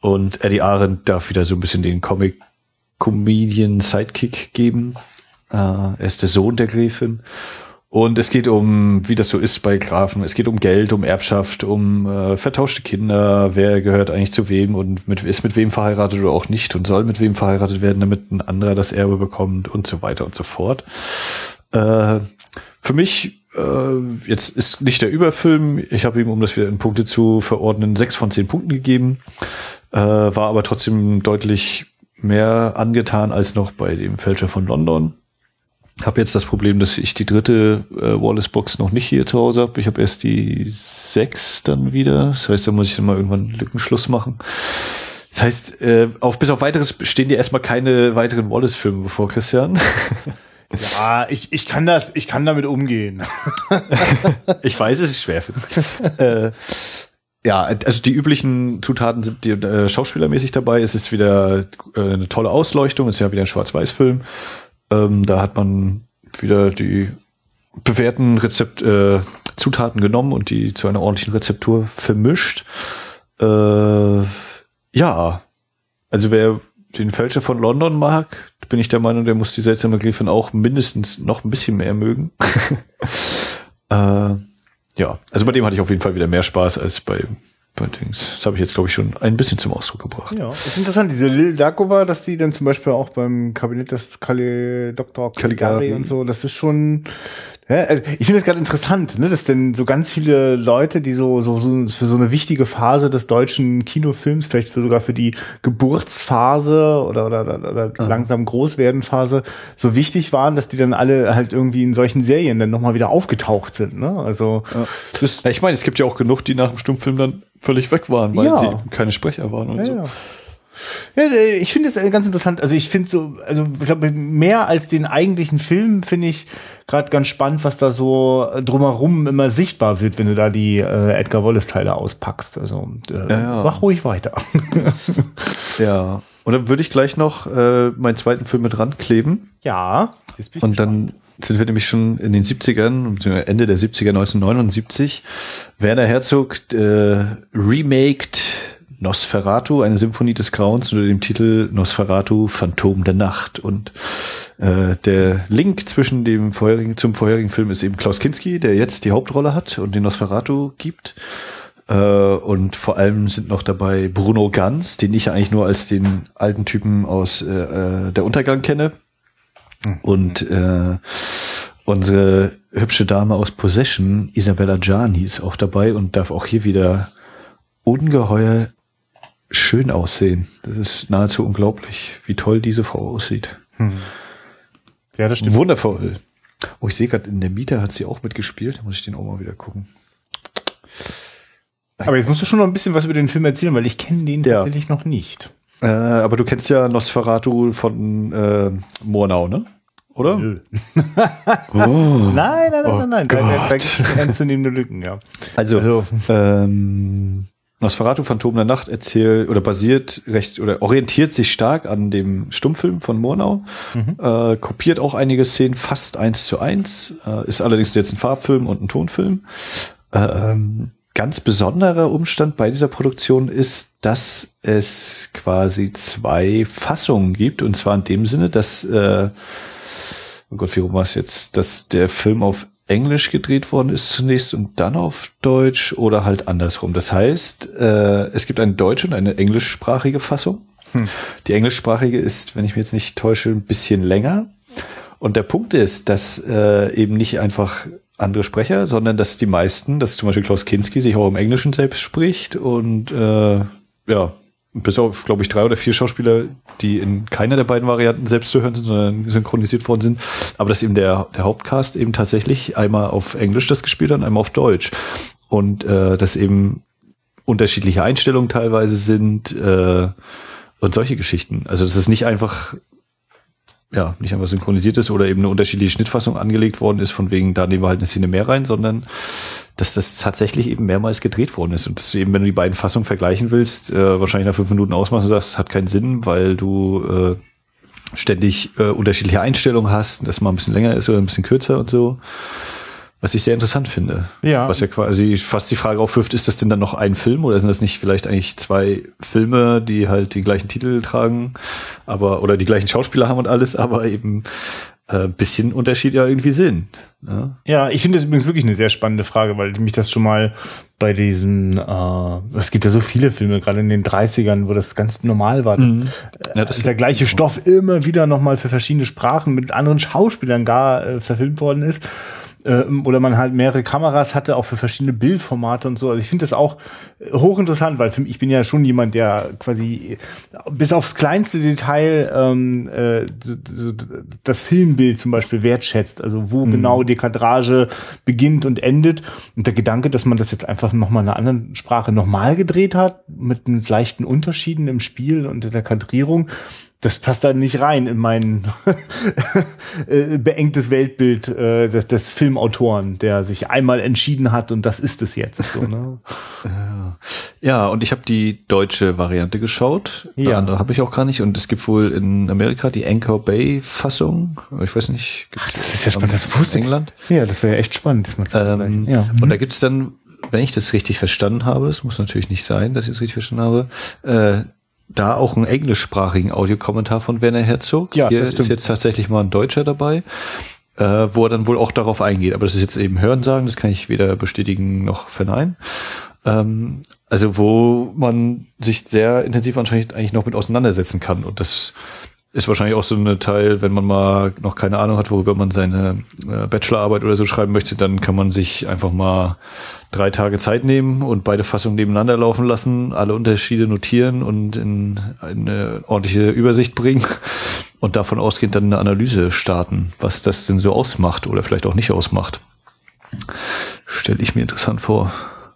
Speaker 1: Und Eddie Arendt darf wieder so ein bisschen den Comic-Comedian-Sidekick geben. Äh, er ist der Sohn der Gräfin. Und es geht um, wie das so ist bei Grafen, es geht um Geld, um Erbschaft, um äh, vertauschte Kinder, wer gehört eigentlich zu wem und mit, ist mit wem verheiratet oder auch nicht und soll mit wem verheiratet werden, damit ein anderer das Erbe bekommt und so weiter und so fort. Äh, für mich, äh, jetzt ist nicht der Überfilm, ich habe ihm, um das wieder in Punkte zu verordnen, sechs von zehn Punkten gegeben, äh, war aber trotzdem deutlich mehr angetan als noch bei dem Fälscher von London habe jetzt das Problem, dass ich die dritte äh, Wallace-Box noch nicht hier zu Hause habe. Ich habe erst die sechs dann wieder. Das heißt, da muss ich dann mal irgendwann Lückenschluss machen. Das heißt, äh, auf, bis auf weiteres stehen dir erstmal keine weiteren Wallace-Filme bevor, Christian.
Speaker 2: Ja, ich, ich kann das, ich kann damit umgehen.
Speaker 1: ich weiß, es ist schwer für mich. äh, ja, also die üblichen Zutaten sind die, äh, schauspielermäßig dabei. Es ist wieder äh, eine tolle Ausleuchtung. Es ist ja wieder ein Schwarz-Weiß-Film. Ähm, da hat man wieder die bewährten Rezept, äh, Zutaten genommen und die zu einer ordentlichen Rezeptur vermischt. Äh, ja, also wer den Fälscher von London mag, bin ich der Meinung, der muss die seltsame Gräfin auch mindestens noch ein bisschen mehr mögen. äh, ja, also bei dem hatte ich auf jeden Fall wieder mehr Spaß als bei das habe ich jetzt, glaube ich, schon ein bisschen zum Ausdruck gebracht.
Speaker 2: Ja, ist interessant, diese Lil Dakova, dass die dann zum Beispiel auch beim Kabinett des Kali Dr. Caligari und so, das ist schon, ja, also ich finde es gerade interessant, ne, dass denn so ganz viele Leute, die so, so, so für so eine wichtige Phase des deutschen Kinofilms, vielleicht für sogar für die Geburtsphase oder, oder, oder, oder ah. langsam Großwerdenphase so wichtig waren, dass die dann alle halt irgendwie in solchen Serien dann nochmal wieder aufgetaucht sind. Ne? Also
Speaker 1: ja. Ja, ich meine, es gibt ja auch genug, die nach dem Stummfilm dann völlig weg waren, weil ja. sie keine Sprecher waren und so.
Speaker 2: Ja, ich finde es ganz interessant. Also ich finde so, also ich glaube, mehr als den eigentlichen Film finde ich gerade ganz spannend, was da so drumherum immer sichtbar wird, wenn du da die äh, Edgar Wallace-Teile auspackst. Also äh, ja, ja. mach ruhig weiter.
Speaker 1: ja. Und dann würde ich gleich noch äh, meinen zweiten Film mit rankleben.
Speaker 2: Ja.
Speaker 1: Und dann sind wir nämlich schon in den 70ern, Ende der 70er, 1979. Werner Herzog äh, remaked Nosferatu, eine Symphonie des Grauens unter dem Titel Nosferatu, Phantom der Nacht. Und äh, der Link zwischen dem vorherigen, zum vorherigen Film ist eben Klaus Kinski, der jetzt die Hauptrolle hat und den Nosferatu gibt. Äh, und vor allem sind noch dabei Bruno Ganz, den ich eigentlich nur als den alten Typen aus äh, äh Der Untergang kenne. Und äh, unsere hübsche Dame aus Possession, Isabella Gianni, ist auch dabei und darf auch hier wieder ungeheuer schön aussehen. Das ist nahezu unglaublich, wie toll diese Frau aussieht. Hm. Ja, das stimmt. Wundervoll. Oh, ich sehe gerade, in der Mieter hat sie auch mitgespielt. Da muss ich den auch mal wieder gucken.
Speaker 2: Aber jetzt musst du schon noch ein bisschen was über den Film erzählen, weil ich kenne den ja. tatsächlich noch nicht.
Speaker 1: Äh, aber du kennst ja Nosferatu von äh, Murnau, ne? Oder? Nö.
Speaker 2: oh. Nein, nein, nein, oh nein, nein. Da, da, da gibt es ernstzunehmende Lücken, ja.
Speaker 1: Also, also ähm, Nosferatu Phantom der Nacht erzählt oder basiert recht oder orientiert sich stark an dem Stummfilm von Murnau, mhm. äh, kopiert auch einige Szenen fast eins zu eins, äh, ist allerdings jetzt ein Farbfilm und ein Tonfilm. Äh, ganz besonderer Umstand bei dieser Produktion ist, dass es quasi zwei Fassungen gibt und zwar in dem Sinne, dass äh, oh Gott, wie rum war es jetzt, dass der Film auf Englisch gedreht worden ist zunächst und dann auf Deutsch oder halt andersrum. Das heißt, äh, es gibt eine deutsche und eine englischsprachige Fassung. Hm. Die englischsprachige ist, wenn ich mich jetzt nicht täusche, ein bisschen länger. Und der Punkt ist, dass äh, eben nicht einfach andere Sprecher, sondern dass die meisten, dass zum Beispiel Klaus Kinski sich auch im Englischen selbst spricht und äh, ja, bis auf, glaube ich, drei oder vier Schauspieler, die in keiner der beiden Varianten selbst zu hören sind, sondern synchronisiert worden sind. Aber dass eben der, der Hauptcast eben tatsächlich einmal auf Englisch das gespielt hat und einmal auf Deutsch. Und äh, dass eben unterschiedliche Einstellungen teilweise sind äh, und solche Geschichten. Also dass es nicht einfach ja, nicht einfach synchronisiert ist oder eben eine unterschiedliche Schnittfassung angelegt worden ist, von wegen, da nehmen wir halt eine Szene mehr rein, sondern dass das tatsächlich eben mehrmals gedreht worden ist und dass du eben, wenn du die beiden Fassungen vergleichen willst, äh, wahrscheinlich nach fünf Minuten ausmachst und sagst, das hat keinen Sinn, weil du äh, ständig äh, unterschiedliche Einstellungen hast, dass mal ein bisschen länger ist oder ein bisschen kürzer und so. Was ich sehr interessant finde.
Speaker 2: Ja.
Speaker 1: Was ja quasi fast die Frage aufwirft, ist das denn dann noch ein Film oder sind das nicht vielleicht eigentlich zwei Filme, die halt den gleichen Titel tragen, aber oder die gleichen Schauspieler haben und alles, aber eben äh, bisschen Unterschied ja irgendwie sind.
Speaker 2: Ja, ja ich finde das übrigens wirklich eine sehr spannende Frage, weil mich das schon mal bei diesen, äh, es gibt ja so viele Filme, gerade in den 30ern, wo das ganz normal war, dass, mhm. ja, das der gleiche Stoff immer wieder nochmal für verschiedene Sprachen mit anderen Schauspielern gar äh, verfilmt worden ist äh, oder man halt mehrere Kameras hatte, auch für verschiedene Bildformate und so. Also ich finde das auch äh, hochinteressant, weil für mich, ich bin ja schon jemand, der quasi bis aufs kleinste Detail ähm, äh, das Filmbild zum Beispiel wertschätzt. Also wo mhm. genau die Kadrage beginnt und endet. Und der Gedanke, dass man das jetzt einfach nochmal in einer anderen Sprache nochmal gedreht hat, mit, mit leichten Unterschieden im Spiel und in der Kadrierung, das passt da nicht rein in mein äh, beengtes Weltbild äh, des, des Filmautoren, der sich einmal entschieden hat und das ist es jetzt. So, ne?
Speaker 1: ja, und ich habe die deutsche Variante geschaut. Ja. andere habe ich auch gar nicht. Und es gibt wohl in Amerika die Anchor Bay Fassung. Ich weiß nicht.
Speaker 2: Ach, das ist ja spannend. Das wusste England. Ja, das wäre ja echt spannend. Das
Speaker 1: mal ähm, ja. Und da gibt's dann, wenn ich das richtig verstanden habe, es muss natürlich nicht sein, dass ich es richtig verstanden habe, äh, da auch einen englischsprachigen Audiokommentar von Werner Herzog. Ja, Hier ist jetzt tatsächlich mal ein Deutscher dabei, äh, wo er dann wohl auch darauf eingeht. Aber das ist jetzt eben Hörensagen, das kann ich weder bestätigen noch verneinen. Ähm, also wo man sich sehr intensiv anscheinend eigentlich noch mit auseinandersetzen kann. Und das ist wahrscheinlich auch so eine Teil, wenn man mal noch keine Ahnung hat, worüber man seine äh, Bachelorarbeit oder so schreiben möchte, dann kann man sich einfach mal drei Tage Zeit nehmen und beide Fassungen nebeneinander laufen lassen, alle Unterschiede notieren und in eine ordentliche Übersicht bringen und davon ausgehend dann eine Analyse starten, was das denn so ausmacht oder vielleicht auch nicht ausmacht. Stelle ich mir interessant vor.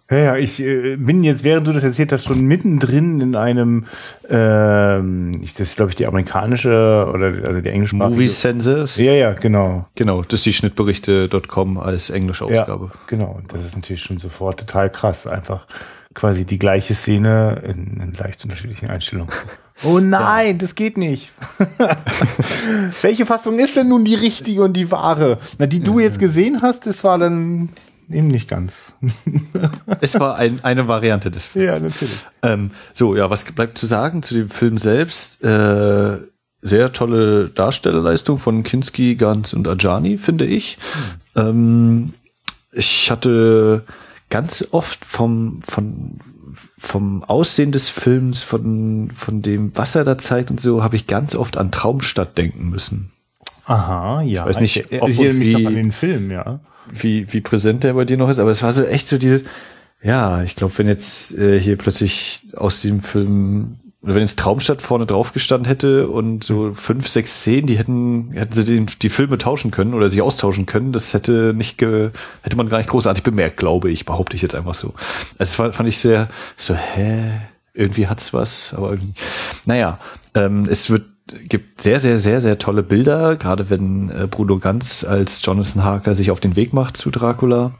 Speaker 2: Ja, ja, ich äh, bin jetzt, während du das erzählt hast, schon mittendrin in einem, ähm, ich, das ist glaube ich die amerikanische oder also die englische
Speaker 1: Movie Census.
Speaker 2: Ja, ja, genau.
Speaker 1: Genau, das ist die Schnittberichte.com als englische Ausgabe.
Speaker 2: Ja, genau, das ist natürlich schon sofort total krass, einfach quasi die gleiche Szene in, in leicht unterschiedlichen Einstellungen. Oh nein, ja. das geht nicht. Welche Fassung ist denn nun die richtige und die wahre? Na, die du jetzt gesehen hast, das war dann eben nicht ganz.
Speaker 1: es war ein, eine Variante des
Speaker 2: Films. Ja, natürlich.
Speaker 1: Ähm, so, ja, was bleibt zu sagen zu dem Film selbst? Äh, sehr tolle Darstellerleistung von Kinski, Gans und Ajani, finde ich. Mhm. Ähm, ich hatte ganz oft vom, von, vom Aussehen des Films, von, von dem, was er da zeigt und so, habe ich ganz oft an Traumstadt denken müssen.
Speaker 2: Aha, ja.
Speaker 1: Ich weiß nicht,
Speaker 2: ich, ob ich erinnere mich noch an den Film, ja
Speaker 1: wie, wie präsent der bei dir noch ist, aber es war so echt so dieses, ja, ich glaube, wenn jetzt äh, hier plötzlich aus dem Film oder wenn jetzt Traumstadt vorne drauf gestanden hätte und so fünf, sechs Szenen, die hätten, hätten sie den, die Filme tauschen können oder sich austauschen können, das hätte nicht ge, hätte man gar nicht großartig bemerkt, glaube ich, behaupte ich jetzt einfach so. Also das fand ich sehr, so, hä? Irgendwie hat's was, aber irgendwie, naja, ähm, es wird gibt sehr, sehr, sehr, sehr tolle Bilder, gerade wenn äh, Bruno Ganz als Jonathan Harker sich auf den Weg macht zu Dracula.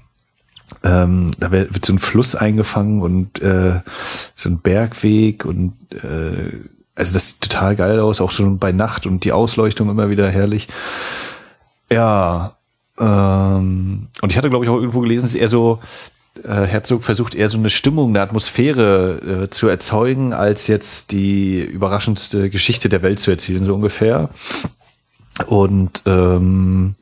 Speaker 1: Ähm, da wird so ein Fluss eingefangen und äh, so ein Bergweg und äh, also das sieht total geil aus, auch schon bei Nacht und die Ausleuchtung immer wieder herrlich. Ja, ähm, und ich hatte, glaube ich, auch irgendwo gelesen, es ist eher so Herzog versucht eher so eine Stimmung, eine Atmosphäre äh, zu erzeugen, als jetzt die überraschendste Geschichte der Welt zu erzählen, so ungefähr. Und ähm,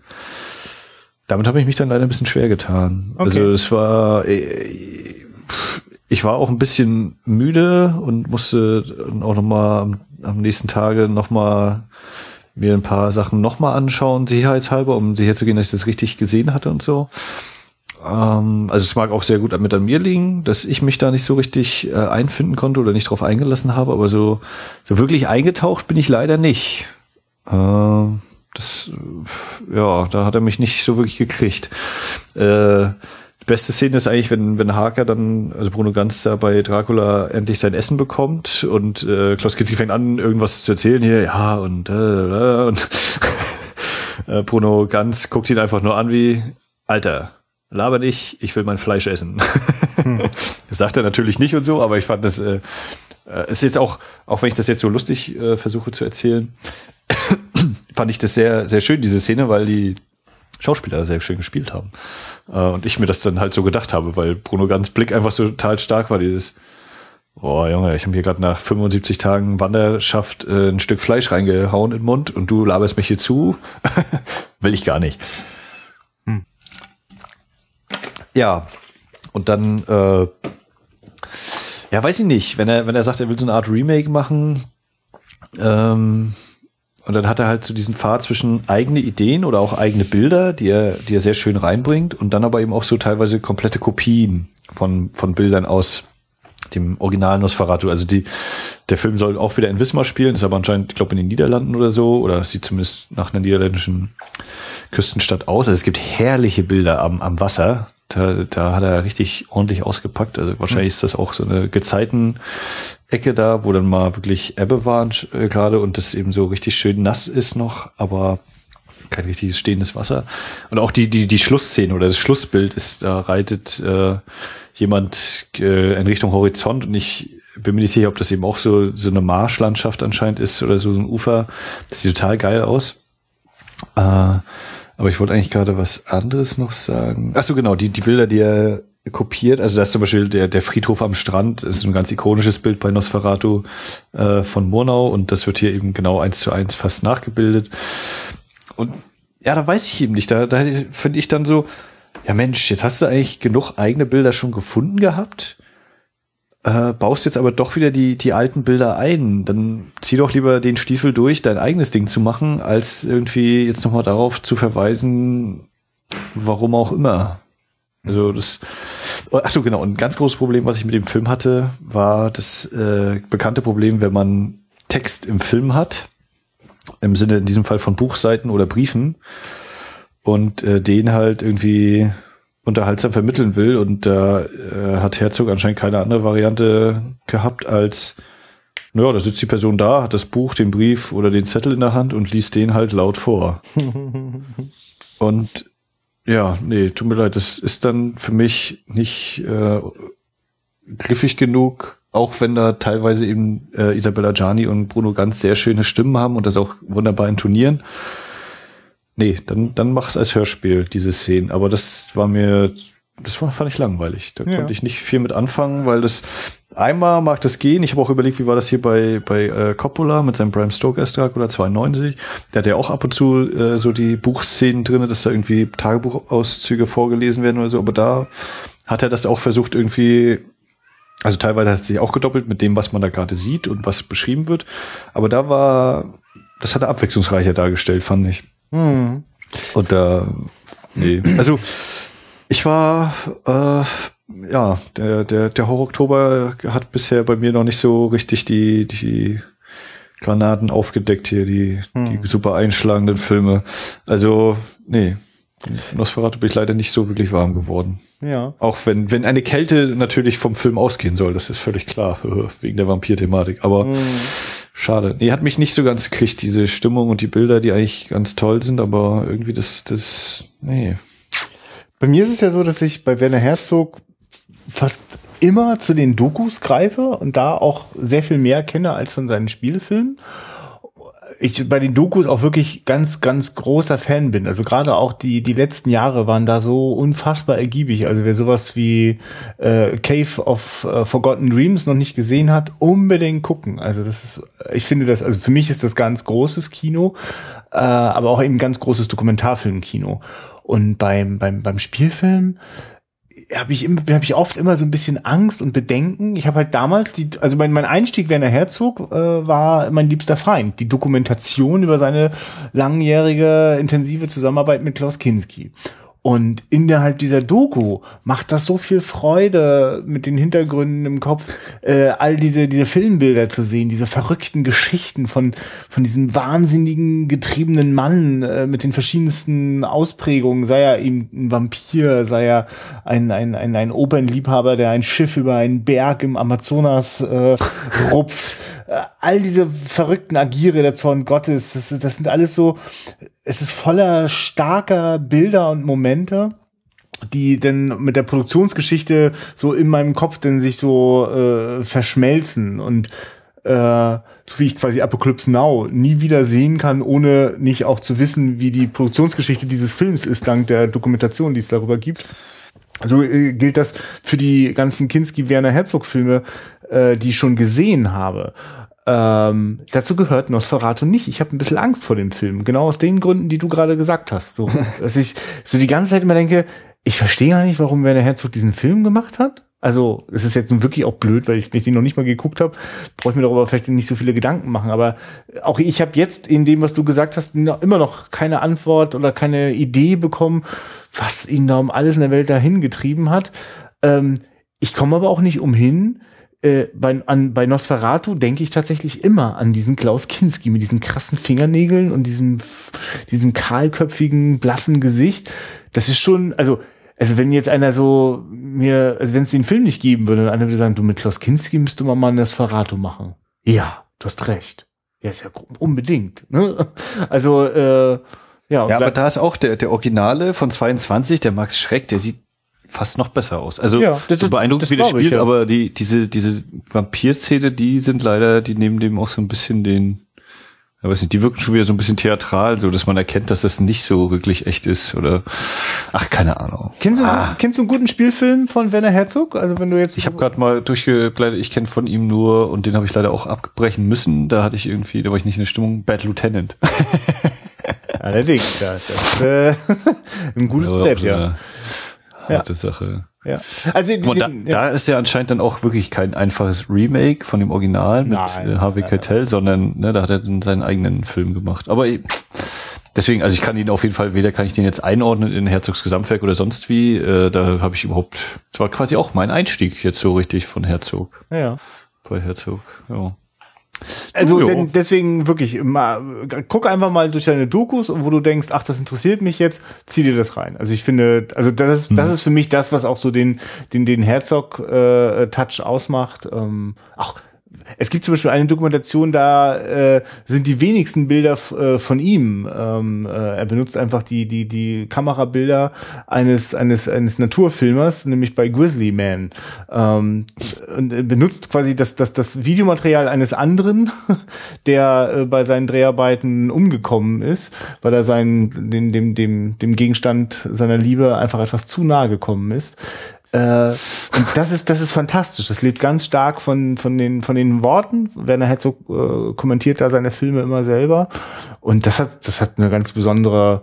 Speaker 1: damit habe ich mich dann leider ein bisschen schwer getan. Okay. Also es war, äh, ich war auch ein bisschen müde und musste auch nochmal am, am nächsten Tage nochmal mir ein paar Sachen nochmal anschauen, sicherheitshalber, um sicher zu gehen, dass ich das richtig gesehen hatte und so. Ähm, also es mag auch sehr gut mit an mir liegen, dass ich mich da nicht so richtig äh, einfinden konnte oder nicht drauf eingelassen habe, aber so, so wirklich eingetaucht bin ich leider nicht. Äh, das, ja, da hat er mich nicht so wirklich gekriegt. Äh, die beste Szene ist eigentlich, wenn, wenn Harker dann, also Bruno Ganz da bei Dracula endlich sein Essen bekommt und äh, Klaus Kinski fängt an, irgendwas zu erzählen hier, ja, und, äh, und äh, Bruno Ganz guckt ihn einfach nur an wie, Alter, laber nicht, ich will mein Fleisch essen. Hm. Das sagt er natürlich nicht und so, aber ich fand das, äh, äh, ist jetzt auch, auch wenn ich das jetzt so lustig äh, versuche zu erzählen, fand ich das sehr, sehr schön, diese Szene, weil die Schauspieler sehr schön gespielt haben. Äh, und ich mir das dann halt so gedacht habe, weil Bruno Ganz Blick einfach so total stark war, dieses, boah Junge, ich habe hier gerade nach 75 Tagen Wanderschaft äh, ein Stück Fleisch reingehauen in den Mund und du laberst mich hier zu. Will ich gar nicht. Ja, und dann, äh, ja, weiß ich nicht, wenn er, wenn er sagt, er will so eine Art Remake machen, ähm, und dann hat er halt so diesen Pfad zwischen eigene Ideen oder auch eigene Bilder, die er, die er sehr schön reinbringt und dann aber eben auch so teilweise komplette Kopien von, von Bildern aus dem originalen Nosferatu. Also die, der Film soll auch wieder in Wismar spielen, ist aber anscheinend, ich glaube, in den Niederlanden oder so, oder sieht zumindest nach einer niederländischen Küstenstadt aus. Also es gibt herrliche Bilder am, am Wasser. Da, da hat er richtig ordentlich ausgepackt. Also wahrscheinlich mhm. ist das auch so eine Gezeiten Ecke da, wo dann mal wirklich Ebbe war äh, gerade und das eben so richtig schön nass ist noch, aber kein richtiges stehendes Wasser. Und auch die, die, die Schlussszene oder das Schlussbild ist, da reitet äh, jemand äh, in Richtung Horizont und ich bin mir nicht sicher, ob das eben auch so, so eine Marschlandschaft anscheinend ist oder so ein Ufer. Das sieht total geil aus. Äh, aber ich wollte eigentlich gerade was anderes noch sagen. Ach so, genau, die, die Bilder, die er kopiert. Also das ist zum Beispiel der, der Friedhof am Strand, ist ein ganz ikonisches Bild bei Nosferatu äh, von Murnau und das wird hier eben genau eins zu eins fast nachgebildet. Und ja, da weiß ich eben nicht. Da, da finde ich dann so, ja Mensch, jetzt hast du eigentlich genug eigene Bilder schon gefunden gehabt, äh, baust jetzt aber doch wieder die, die alten Bilder ein. Dann zieh doch lieber den Stiefel durch, dein eigenes Ding zu machen, als irgendwie jetzt nochmal darauf zu verweisen, warum auch immer. Also das, ach so genau. Und ein ganz großes Problem, was ich mit dem Film hatte, war das äh, bekannte Problem, wenn man Text im Film hat, im Sinne in diesem Fall von Buchseiten oder Briefen und äh, den halt irgendwie unterhaltsam vermitteln will und da äh, hat Herzog anscheinend keine andere Variante gehabt als naja, da sitzt die Person da, hat das Buch, den Brief oder den Zettel in der Hand und liest den halt laut vor. und ja, nee, tut mir leid, das ist dann für mich nicht äh, griffig genug, auch wenn da teilweise eben äh, Isabella Gianni und Bruno ganz sehr schöne Stimmen haben und das auch wunderbar intonieren. Nee, dann, dann mach es als Hörspiel, diese Szenen. Aber das war mir, das war, fand ich langweilig. Da ja. konnte ich nicht viel mit anfangen, weil das, einmal mag das gehen. Ich habe auch überlegt, wie war das hier bei, bei äh, Coppola mit seinem Bram Stoker Dracula 92. Der hat ja auch ab und zu äh, so die Buchszenen drinne, dass da irgendwie Tagebuchauszüge vorgelesen werden oder so. Aber da hat er das auch versucht irgendwie also teilweise hat es sich auch gedoppelt mit dem, was man da gerade sieht und was beschrieben wird. Aber da war, das hat er abwechslungsreicher dargestellt, fand ich. Hm. Und da, nee. Also ich war, äh, ja, der, der, der Horror-Oktober hat bisher bei mir noch nicht so richtig die, die Granaten aufgedeckt hier, die, hm. die super einschlagenden Filme. Also, nee. Nosferatu bin ich leider nicht so wirklich warm geworden. Ja. Auch wenn, wenn eine Kälte natürlich vom Film ausgehen soll, das ist völlig klar, wegen der Vampir-Thematik. Aber hm. Schade. Nee, hat mich nicht so ganz gekriegt, diese Stimmung und die Bilder, die eigentlich ganz toll sind, aber irgendwie das, das, nee.
Speaker 2: Bei mir ist es ja so, dass ich bei Werner Herzog fast immer zu den Dokus greife und da auch sehr viel mehr kenne als von seinen Spielfilmen. Ich bei den Dokus auch wirklich ganz, ganz großer Fan bin. Also gerade auch die, die letzten Jahre waren da so unfassbar ergiebig. Also wer sowas wie äh, Cave of uh, Forgotten Dreams noch nicht gesehen hat, unbedingt gucken. Also das ist, ich finde das, also für mich ist das ganz großes Kino, äh, aber auch eben ganz großes Dokumentarfilmkino. Und beim, beim, beim Spielfilm, habe ich immer, habe ich oft immer so ein bisschen Angst und Bedenken. Ich habe halt damals die, also mein, mein Einstieg Werner Herzog äh, war mein liebster Feind, die Dokumentation über seine langjährige intensive Zusammenarbeit mit Klaus Kinski. Und innerhalb dieser Doku macht das so viel Freude mit den Hintergründen im Kopf, äh, all diese, diese Filmbilder zu sehen, diese verrückten Geschichten von, von diesem wahnsinnigen, getriebenen Mann äh, mit den verschiedensten Ausprägungen, sei er eben ein Vampir, sei er ein, ein, ein, ein Opernliebhaber, der ein Schiff über einen Berg im Amazonas äh, rupft. Äh, all diese verrückten Agiere der Zorn Gottes, das, das sind alles so, es ist voller starker Bilder und Momente die denn mit der Produktionsgeschichte so in meinem Kopf denn sich so äh, verschmelzen und äh, so wie ich quasi Apocalypse Now nie wieder sehen kann, ohne nicht auch zu wissen, wie die Produktionsgeschichte dieses Films ist, dank der Dokumentation, die es darüber gibt. So äh, gilt das für die ganzen Kinski-Werner Herzog-Filme, äh, die ich schon gesehen habe. Ähm, dazu gehört Nosferatu nicht. Ich habe ein bisschen Angst vor dem Film. Genau aus den Gründen, die du gerade gesagt hast. So, dass ich so die ganze Zeit immer denke, ich verstehe gar nicht, warum Werner Herzog diesen Film gemacht hat. Also, es ist jetzt nun wirklich auch blöd, weil ich, wenn ich den noch nicht mal geguckt habe, brauche ich mir darüber vielleicht nicht so viele Gedanken machen. Aber auch ich habe jetzt in dem, was du gesagt hast, immer noch keine Antwort oder keine Idee bekommen, was ihn da um alles in der Welt dahin getrieben hat. Ähm, ich komme aber auch nicht umhin, äh, bei, an, bei Nosferatu denke ich tatsächlich immer an diesen Klaus Kinski mit diesen krassen Fingernägeln und diesem, diesem kahlköpfigen, blassen Gesicht. Das ist schon, also also wenn jetzt einer so mir, also wenn es den Film nicht geben würde, einer würde sagen, du mit Klaus Kinski müsste man mal ein Nosferatu machen. Ja, du hast recht. Ja, ist ja unbedingt. Ne? Also, äh, ja.
Speaker 1: Ja, aber da ist auch der, der Originale von 22, der Max Schreck, der sieht fast noch besser aus. Also ja, das so beeindruckend, wie der spielt, ich, ja. aber die, diese, diese Vampir-Szene, die sind leider, die nehmen dem auch so ein bisschen den, ja, weiß nicht, die wirken schon wieder so ein bisschen theatral, so dass man erkennt, dass das nicht so wirklich echt ist oder ach, keine Ahnung.
Speaker 2: Kennst du, ah. kennst du einen guten Spielfilm von Werner Herzog? Also wenn du jetzt
Speaker 1: Ich habe gerade mal durchgeblättert, ich kenne von ihm nur und den habe ich leider auch abbrechen müssen. Da hatte ich irgendwie, da war ich nicht in der Stimmung, Bad Lieutenant.
Speaker 2: Allerdings, das ist äh, ein gutes Brett, ja.
Speaker 1: Harte ja. Sache.
Speaker 2: Ja.
Speaker 1: Also da, ja. da ist ja anscheinend dann auch wirklich kein einfaches Remake von dem Original mit nein, äh, Harvey Keitel, sondern ne, da hat er dann seinen eigenen Film gemacht. Aber deswegen, also ich kann ihn auf jeden Fall, weder kann ich den jetzt einordnen in Herzogs Gesamtwerk oder sonst wie. Äh, da habe ich überhaupt, das war quasi auch mein Einstieg jetzt so richtig von Herzog.
Speaker 2: Ja.
Speaker 1: Bei Herzog, ja.
Speaker 2: Also denn, deswegen wirklich, mal, guck einfach mal durch deine Dokus und wo du denkst, ach, das interessiert mich jetzt, zieh dir das rein. Also ich finde, also das ist, das mhm. ist für mich das, was auch so den, den, den Herzog-Touch äh, ausmacht. Ähm, auch es gibt zum Beispiel eine Dokumentation, da äh, sind die wenigsten Bilder äh, von ihm. Ähm, äh, er benutzt einfach die die die Kamerabilder eines eines eines Naturfilmers, nämlich bei Grizzly Man. Ähm, und benutzt quasi das das das Videomaterial eines anderen, der äh, bei seinen Dreharbeiten umgekommen ist, weil er seinen dem dem dem dem Gegenstand seiner Liebe einfach etwas zu nahe gekommen ist. Äh, und das ist, das ist fantastisch. Das lebt ganz stark von, von, den, von den Worten. Werner Herzog äh, kommentiert da seine Filme immer selber. Und das hat, das hat eine ganz besondere,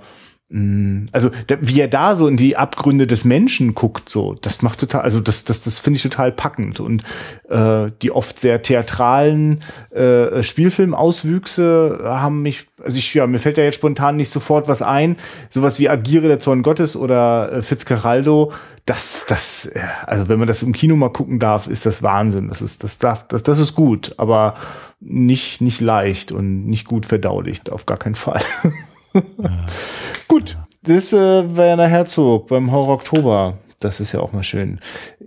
Speaker 2: also wie er da so in die Abgründe des Menschen guckt, so das macht total, also das das das finde ich total packend. Und äh, die oft sehr theatralen äh, Spielfilmauswüchse haben mich, also ich ja mir fällt ja jetzt spontan nicht sofort was ein, sowas wie Agiere der Zorn Gottes oder äh, Fitzgeraldo, das das also wenn man das im Kino mal gucken darf, ist das Wahnsinn, das ist das darf das das ist gut, aber nicht nicht leicht und nicht gut verdaulich, auf gar keinen Fall. Gut, das äh, Werner Herzog beim Horror Oktober. Das ist ja auch mal schön.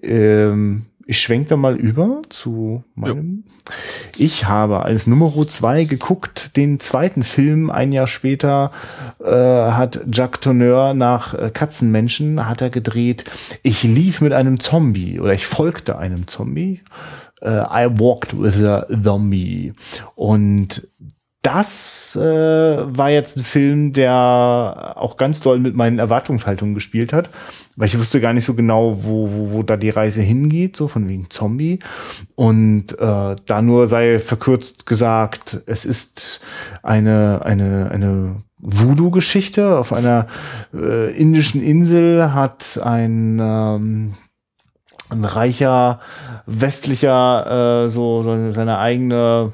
Speaker 2: Ähm, ich schwenke da mal über zu meinem. Ja. Ich habe als Nummer zwei geguckt, den zweiten Film ein Jahr später äh, hat Jacques Tourneur nach äh, Katzenmenschen hat er gedreht. Ich lief mit einem Zombie oder ich folgte einem Zombie. Uh, I walked with a zombie. Und das äh, war jetzt ein Film, der auch ganz doll mit meinen Erwartungshaltungen gespielt hat, weil ich wusste gar nicht so genau, wo, wo, wo da die Reise hingeht, so von wegen Zombie. Und äh, da nur sei verkürzt gesagt, es ist eine, eine, eine Voodoo-Geschichte. Auf einer äh, indischen Insel hat ein ähm, ein reicher westlicher äh, so, so seine eigene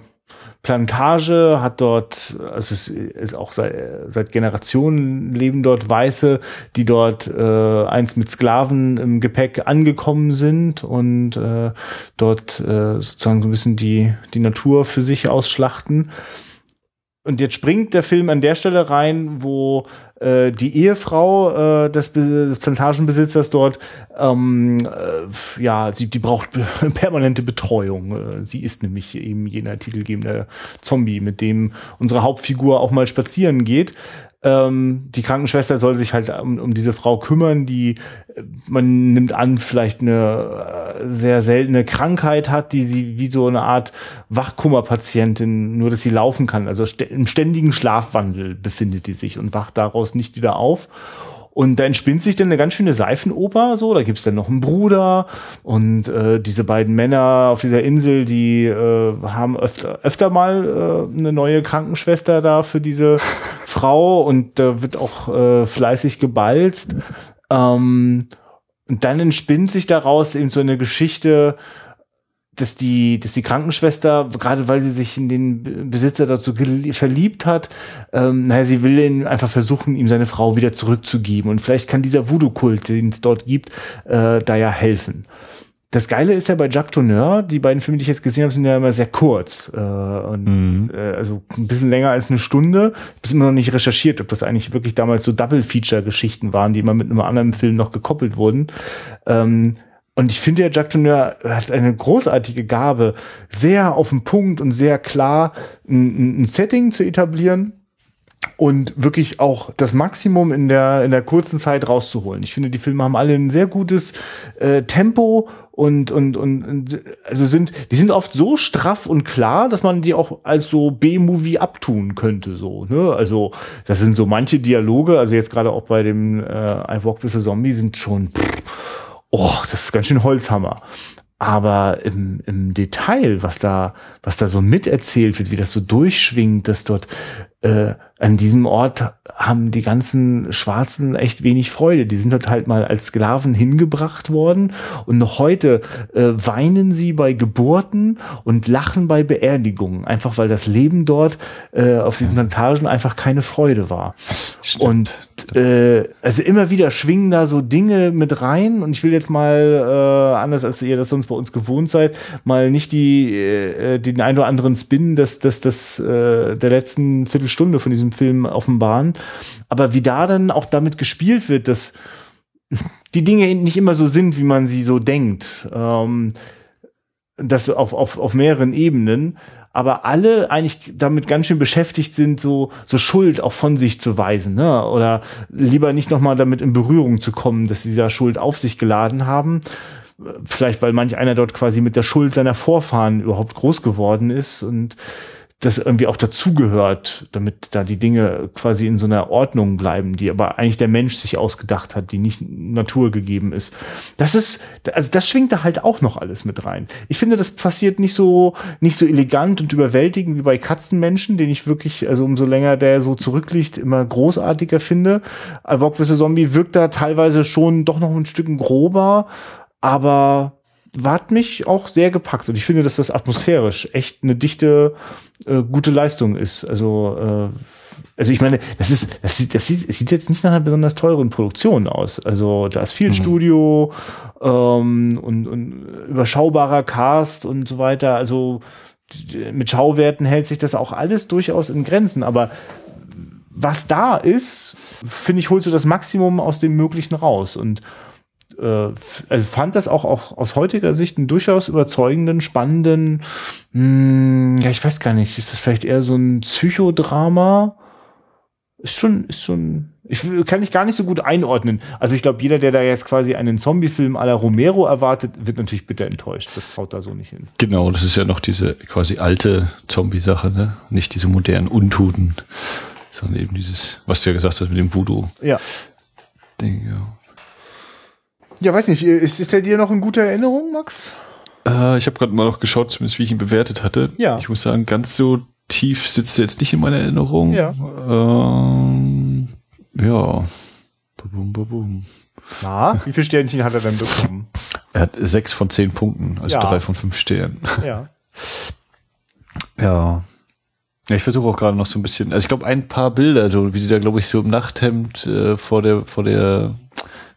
Speaker 2: Plantage, hat dort, also es ist auch seit, seit Generationen leben dort Weiße, die dort äh, einst mit Sklaven im Gepäck angekommen sind und äh, dort äh, sozusagen so ein bisschen die, die Natur für sich ausschlachten. Und jetzt springt der Film an der Stelle rein, wo äh, die Ehefrau äh, des, des Plantagenbesitzers dort, ähm, äh, ja, sie, die braucht permanente Betreuung. Äh, sie ist nämlich eben jener titelgebende Zombie, mit dem unsere Hauptfigur auch mal spazieren geht. Ähm, die Krankenschwester soll sich halt um, um diese Frau kümmern, die äh, man nimmt an, vielleicht eine äh, sehr seltene Krankheit hat, die sie wie so eine Art Wachkummerpatientin, nur dass sie laufen kann. Also st im ständigen Schlafwandel befindet die sich und wacht daraus nicht wieder auf. Und da entspinnt sich dann eine ganz schöne Seifenoper, so. Da gibt's dann noch einen Bruder und äh, diese beiden Männer auf dieser Insel, die äh, haben öfter, öfter mal äh, eine neue Krankenschwester da für diese Frau und da wird auch äh, fleißig gebalzt. Ähm, und dann entspinnt sich daraus eben so eine Geschichte, dass die, dass die Krankenschwester, gerade weil sie sich in den Besitzer dazu verliebt hat, ähm, naja, sie will ihn einfach versuchen, ihm seine Frau wieder zurückzugeben. Und vielleicht kann dieser Voodoo-Kult, den es dort gibt, äh, da ja helfen. Das Geile ist ja bei Jacques Tourneur, die beiden Filme, die ich jetzt gesehen habe, sind ja immer sehr kurz. Äh, und, mhm. äh, also ein bisschen länger als eine Stunde. Ich habe immer noch nicht recherchiert, ob das eigentlich wirklich damals so Double-Feature-Geschichten waren, die immer mit einem anderen Film noch gekoppelt wurden. Ähm, und ich finde, der Jacques Tourneur hat eine großartige Gabe, sehr auf den Punkt und sehr klar ein, ein Setting zu etablieren und wirklich auch das Maximum in der, in der kurzen Zeit rauszuholen. Ich finde, die Filme haben alle ein sehr gutes äh, Tempo und, und, und, und also sind, die sind oft so straff und klar, dass man die auch als so B-Movie abtun könnte, so, ne? Also, das sind so manche Dialoge, also jetzt gerade auch bei dem äh, I Walk with a Zombie sind schon, pff, oh, das ist ganz schön Holzhammer. Aber im, im Detail, was da, was da so miterzählt wird, wie das so durchschwingt, dass dort äh, an diesem Ort haben die ganzen Schwarzen echt wenig Freude. Die sind dort halt mal als Sklaven hingebracht worden und noch heute äh, weinen sie bei Geburten und lachen bei Beerdigungen, einfach weil das Leben dort äh, auf diesen Plantagen einfach keine Freude war. Stimmt. Und äh, also immer wieder schwingen da so Dinge mit rein und ich will jetzt mal, äh, anders als ihr das sonst bei uns gewohnt seid, mal nicht die, äh, den ein oder anderen Spin des, des, des, äh, der letzten Viertelstunde von diesem diesem Film offenbaren. Aber wie da dann auch damit gespielt wird, dass die Dinge nicht immer so sind, wie man sie so denkt. Ähm, das auf, auf, auf mehreren Ebenen, aber alle eigentlich damit ganz schön beschäftigt sind, so, so Schuld auch von sich zu weisen, ne? Oder lieber nicht nochmal damit in Berührung zu kommen, dass sie da Schuld auf sich geladen haben. Vielleicht, weil manch einer dort quasi mit der Schuld seiner Vorfahren überhaupt groß geworden ist und das irgendwie auch dazugehört, damit da die Dinge quasi in so einer Ordnung bleiben, die aber eigentlich der Mensch sich ausgedacht hat, die nicht Natur gegeben ist. Das ist, also das schwingt da halt auch noch alles mit rein. Ich finde, das passiert nicht so, nicht so elegant und überwältigend wie bei Katzenmenschen, den ich wirklich, also umso länger der so zurückliegt, immer großartiger finde. I Walk with a Zombie wirkt da teilweise schon doch noch ein Stück grober, aber hat mich auch sehr gepackt und ich finde, dass das atmosphärisch echt eine dichte, äh, gute Leistung ist. Also, äh, also ich meine, das ist, das sieht, das sieht, es sieht jetzt nicht nach einer besonders teuren Produktion aus. Also da ist viel mhm. Studio ähm, und, und überschaubarer Cast und so weiter. Also mit Schauwerten hält sich das auch alles durchaus in Grenzen. Aber was da ist, finde ich, holst du das Maximum aus dem Möglichen raus. Und äh, also fand das auch, auch aus heutiger Sicht einen durchaus überzeugenden, spannenden, mh, hm, ja, ich weiß gar nicht, ist das vielleicht eher so ein Psychodrama? Ist schon, ist schon, ich kann ich gar nicht so gut einordnen. Also ich glaube, jeder, der da jetzt quasi einen Zombie-Film à la Romero erwartet, wird natürlich bitter enttäuscht. Das haut da so nicht hin.
Speaker 1: Genau, das ist ja noch diese quasi alte Zombie-Sache, ne? Nicht diese modernen Untuten, sondern eben dieses, was du ja gesagt hast mit dem Voodoo.
Speaker 2: Ja. Ding, ja. Ja, weiß nicht, ist, ist der dir noch in guter Erinnerung, Max?
Speaker 1: Äh, ich habe gerade mal noch geschaut, zumindest wie ich ihn bewertet hatte.
Speaker 2: Ja.
Speaker 1: Ich muss sagen, ganz so tief sitzt er jetzt nicht in meiner Erinnerung.
Speaker 2: Ja.
Speaker 1: Ähm, ja. Babum, babum.
Speaker 2: Na, wie viele Sternchen hat er denn bekommen?
Speaker 1: Er hat sechs von zehn Punkten, also ja. drei von fünf Sternen.
Speaker 2: Ja.
Speaker 1: Ja. Ja, ich versuche auch gerade noch so ein bisschen, also ich glaube ein paar Bilder, so wie sie da glaube ich so im Nachthemd äh, vor der vor der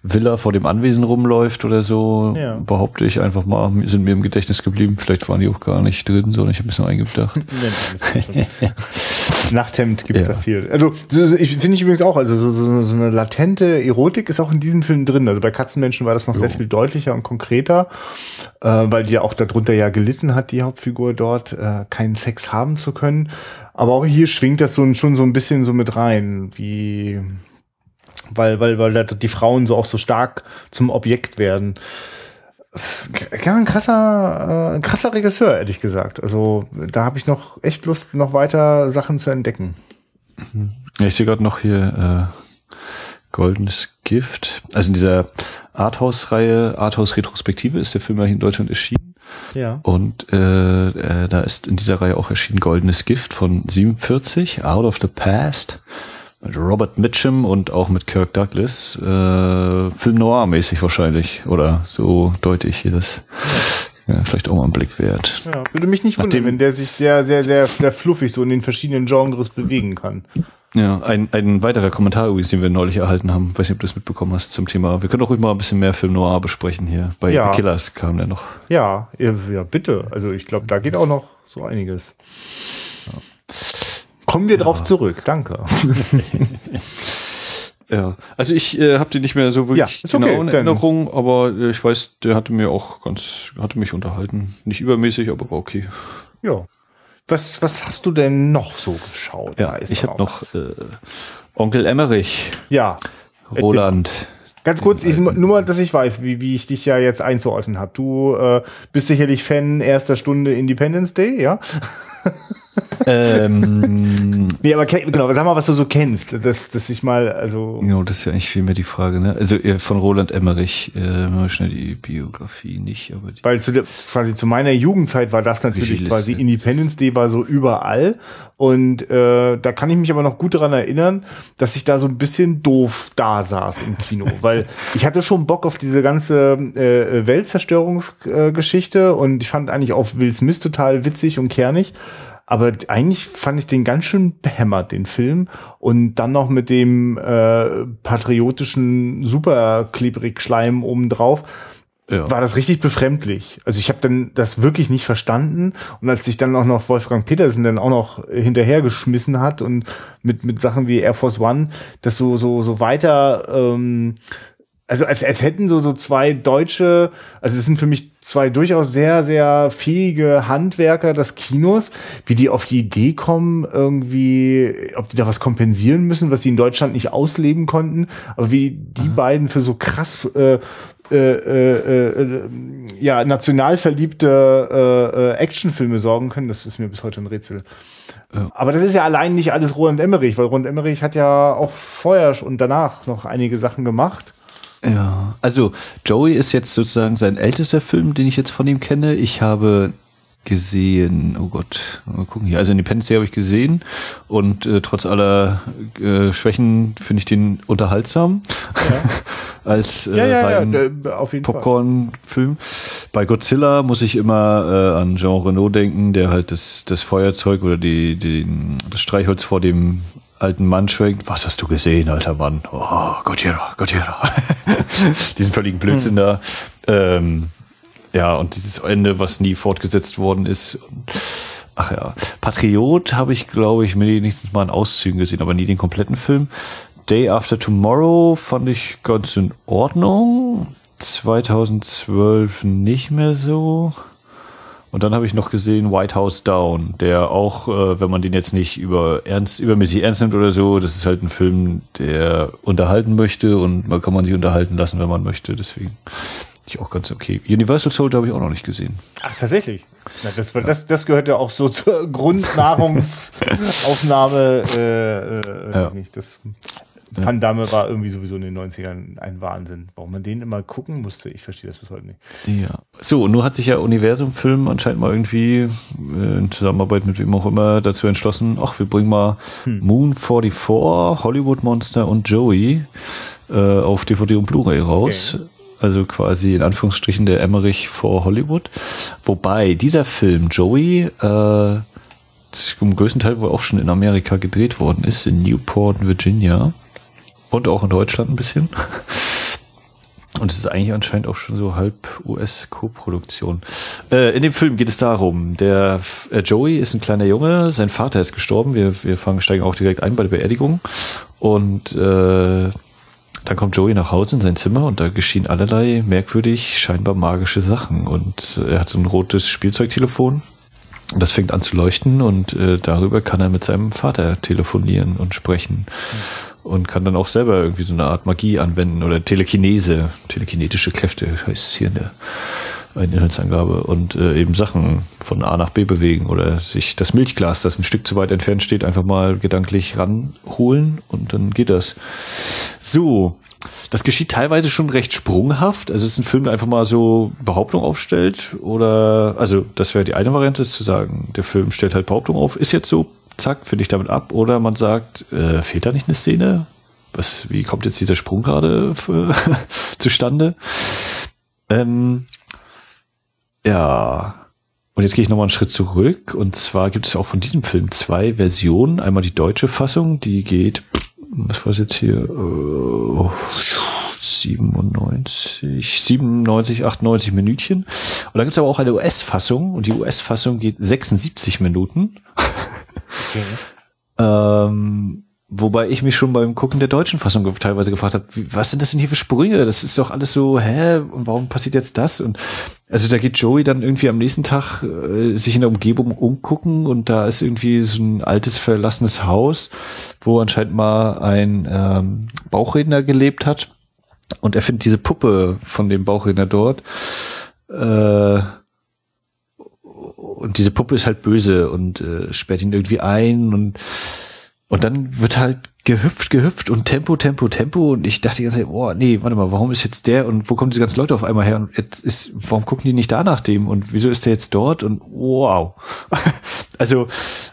Speaker 1: Villa vor dem Anwesen rumläuft oder so, ja. behaupte ich einfach mal, sind mir im Gedächtnis geblieben. Vielleicht waren die auch gar nicht drin, sondern ich habe ein bisschen eingedacht.
Speaker 2: Nachthemd gibt
Speaker 1: Ja.
Speaker 2: da viel. Also so- ich finde ich übrigens auch, also so, so, so eine latente Erotik ist auch in diesem Film drin. Also bei Katzenmenschen war das noch sehr viel deutlicher und konkreter, äh, weil die ja auch darunter ja gelitten hat, die Hauptfigur dort, äh, keinen Sex haben zu können. Aber auch hier schwingt das so, schon so ein bisschen so mit rein, wie weil, weil, weil die Frauen so auch so stark zum Objekt werden. Ja, ein krasser, äh, ein krasser Regisseur, ehrlich gesagt. Also da habe ich noch echt Lust, noch weiter Sachen zu entdecken.
Speaker 1: Ich sehe gerade noch hier äh, Goldenes Gift. Also in dieser Arthouse-Reihe, Arthouse-Retrospektive ist der Film ja hier in Deutschland erschienen.
Speaker 2: Ja.
Speaker 1: Und äh, äh, da ist in dieser Reihe auch erschienen Goldenes Gift von 47, Out of the Past. Mit Robert Mitchum und auch mit Kirk Douglas. Äh, Film Noir-mäßig wahrscheinlich. Oder so deute ich hier das. Ja, vielleicht auch mal einen Blick wert.
Speaker 2: Ja, würde mich nicht wundern, wenn der sich sehr, sehr, sehr, sehr fluffig so in den verschiedenen Genres bewegen kann.
Speaker 1: Ja, ein, ein weiterer Kommentar übrigens, den wir neulich erhalten haben. Weiß nicht, ob du das mitbekommen hast zum Thema. Wir können doch ruhig mal ein bisschen mehr Film Noir besprechen hier. Bei
Speaker 2: Ja.
Speaker 1: The Killers kam der noch.
Speaker 2: Ja, ja, ja, bitte. Also ich glaube, da geht auch noch so einiges. Kommen wir drauf zurück. Danke.
Speaker 1: Ja, also ich äh, habe den nicht mehr so wirklich
Speaker 2: Ja, ist okay,
Speaker 1: genau in Erinnerung, aber äh, ich weiß, der hatte mir auch ganz, hatte mich unterhalten. Nicht übermäßig, aber war okay.
Speaker 2: Ja. Was, was hast du denn noch so geschaut?
Speaker 1: Ja, ich habe noch äh, Onkel Emmerich,
Speaker 2: Ja.
Speaker 1: Roland.
Speaker 2: Ganz kurz, ich, nur mal, dass ich weiß, wie, wie ich dich ja jetzt einzuordnen habe. Du äh, bist sicherlich Fan erster Stunde Independence Day, ja?
Speaker 1: ähm,
Speaker 2: Nee, aber genau, sag mal, was du so kennst, dass, dass ich mal, also
Speaker 1: genau, das ist ja eigentlich vielmehr die Frage. Ne? Also äh, von Roland Emmerich, äh, mal schnell die Biografie nicht, aber die,
Speaker 2: Weil zu der, quasi zu meiner Jugendzeit war das natürlich quasi Independence Day war so überall. Und äh, da kann ich mich aber noch gut daran erinnern, dass ich da so ein bisschen doof da saß im Kino. weil ich hatte schon Bock auf diese ganze äh, Weltzerstörungsgeschichte äh, und ich fand eigentlich auch Will Smith total witzig und kernig. Aber eigentlich fand ich den ganz schön behämmert, den Film. Und dann noch mit dem äh, patriotischen Superklebrig-Schleim obendrauf
Speaker 1: ja.
Speaker 2: war das richtig befremdlich. Also ich habe dann das wirklich nicht verstanden und als sich dann auch noch Wolfgang Petersen dann auch noch hinterhergeschmissen hat und mit mit Sachen wie Air Force One, das so so so weiter ähm, also als, als hätten so, so zwei deutsche, also das sind für mich zwei durchaus sehr, sehr fähige Handwerker des Kinos, wie die auf die Idee kommen, irgendwie, ob die da was kompensieren müssen, was sie in Deutschland nicht ausleben konnten, aber wie die beiden für so krass äh, äh, äh, äh, ja, national verliebte äh, äh, Actionfilme sorgen können, das ist mir bis heute ein Rätsel. Aber das ist ja allein nicht alles Roland Emmerich, weil Roland Emmerich hat ja auch vorher und danach noch einige Sachen gemacht.
Speaker 1: Ja, also Joey ist jetzt sozusagen sein ältester Film, den ich jetzt von ihm kenne. Ich habe gesehen, oh Gott, mal gucken hier. Also Independence Day habe ich gesehen und äh, trotz aller äh, Schwächen finde ich den unterhaltsam als äh,
Speaker 2: Ja, ja, ja.
Speaker 1: Popcorn-Film. Bei Godzilla muss ich immer äh, an Jean Renault denken, der halt das, das Feuerzeug oder die, den, das Streichholz vor dem alten Mann schwenkt. Was hast du gesehen, alter Mann? Oh, Gojira, Gojira. Diesen völligen Blödsinn da. Ähm, ja, und dieses Ende, was nie fortgesetzt worden ist. Ach ja, Patriot habe ich, glaube ich, wenigstens mal in Auszügen gesehen, aber nie den kompletten Film. Day After Tomorrow fand ich ganz in Ordnung. 2012 nicht mehr so. Und dann habe ich noch gesehen White House Down, der auch, äh, wenn man den jetzt nicht über ernst, übermäßig ernst nimmt oder so, das ist halt ein Film, der unterhalten möchte und man kann man sich unterhalten lassen, wenn man möchte. Deswegen ich auch ganz okay. Universal Soldier habe ich auch noch nicht gesehen.
Speaker 2: Ach, tatsächlich. Na, das, das, das gehört ja auch so zur Grundnahrungsaufnahme. Äh, äh,
Speaker 1: Ja.
Speaker 2: nicht. Das Van Damme war irgendwie sowieso in den 90ern ein Wahnsinn. Warum man den immer gucken musste, ich verstehe das bis heute nicht.
Speaker 1: Ja. So, und nun hat sich ja Universum Film anscheinend mal irgendwie äh, in Zusammenarbeit mit wem auch immer dazu entschlossen, ach, wir bringen mal Moon 44, Hollywood Monster und Joey äh, auf DVD und Blu-ray raus. Also quasi in Anführungsstrichen der Emmerich for Hollywood. Wobei dieser Film Joey äh, zum größten Teil wohl auch schon in Amerika gedreht worden ist, in Newport, Virginia. Und auch in Deutschland ein bisschen. Und es ist eigentlich anscheinend auch schon so halb US-Co-Produktion. Äh, in dem Film geht es darum, der äh, Joey ist ein kleiner Junge, sein Vater ist gestorben. Wir, wir fangen, steigen auch direkt ein bei der Beerdigung. Und äh, dann kommt Joey nach Hause in sein Zimmer und da geschehen allerlei merkwürdig, scheinbar magische Sachen. Und äh, er hat so ein rotes Spielzeugtelefon. Und das fängt an zu leuchten und äh, darüber kann er mit seinem Vater telefonieren und sprechen. Mhm und kann dann auch selber irgendwie so eine Art Magie anwenden oder Telekinese, telekinetische Kräfte heißt es hier in der Inhaltsangabe und äh, eben Sachen von A nach B bewegen oder sich das Milchglas, das ein Stück zu weit entfernt steht, einfach mal gedanklich ranholen und dann geht das. So, das geschieht teilweise schon recht sprunghaft. Also es ist ein Film, der einfach mal so Behauptung aufstellt oder, also das wäre die eine Variante, ist zu sagen, der Film stellt halt Behauptung auf, ist jetzt so, zack, finde ich damit ab. Oder man sagt, äh, fehlt da nicht eine Szene? Was, wie kommt jetzt dieser Sprung gerade zustande? Ähm, ja. Und jetzt gehe ich nochmal einen Schritt zurück. Und zwar gibt es auch von diesem Film zwei Versionen. Einmal die deutsche Fassung, die geht, was war es jetzt hier? Äh, 97, 97, 98 Minütchen. Und dann gibt es aber auch eine US-Fassung. Und die US-Fassung geht 76 Minuten. Ähm, wobei ich mich schon beim Gucken der deutschen Fassung teilweise gefragt habe, was sind das denn hier für Sprünge? Das ist doch alles so, hä? Und warum passiert jetzt das? Und also da geht Joey dann irgendwie am nächsten Tag äh, sich in der Umgebung umgucken und da ist irgendwie so ein altes verlassenes Haus, wo anscheinend mal ein ähm, Bauchredner gelebt hat. Und er findet diese Puppe von dem Bauchredner dort. Äh, und diese Puppe ist halt böse und äh, sperrt ihn irgendwie ein und und dann wird halt gehüpft, gehüpft und Tempo, Tempo, Tempo. Und ich dachte die ganze Zeit, boah, nee, warte mal, warum ist jetzt der und wo kommen diese ganzen Leute auf einmal her? Und jetzt ist, warum gucken die nicht da nach dem? Und wieso ist der jetzt dort? Und wow. also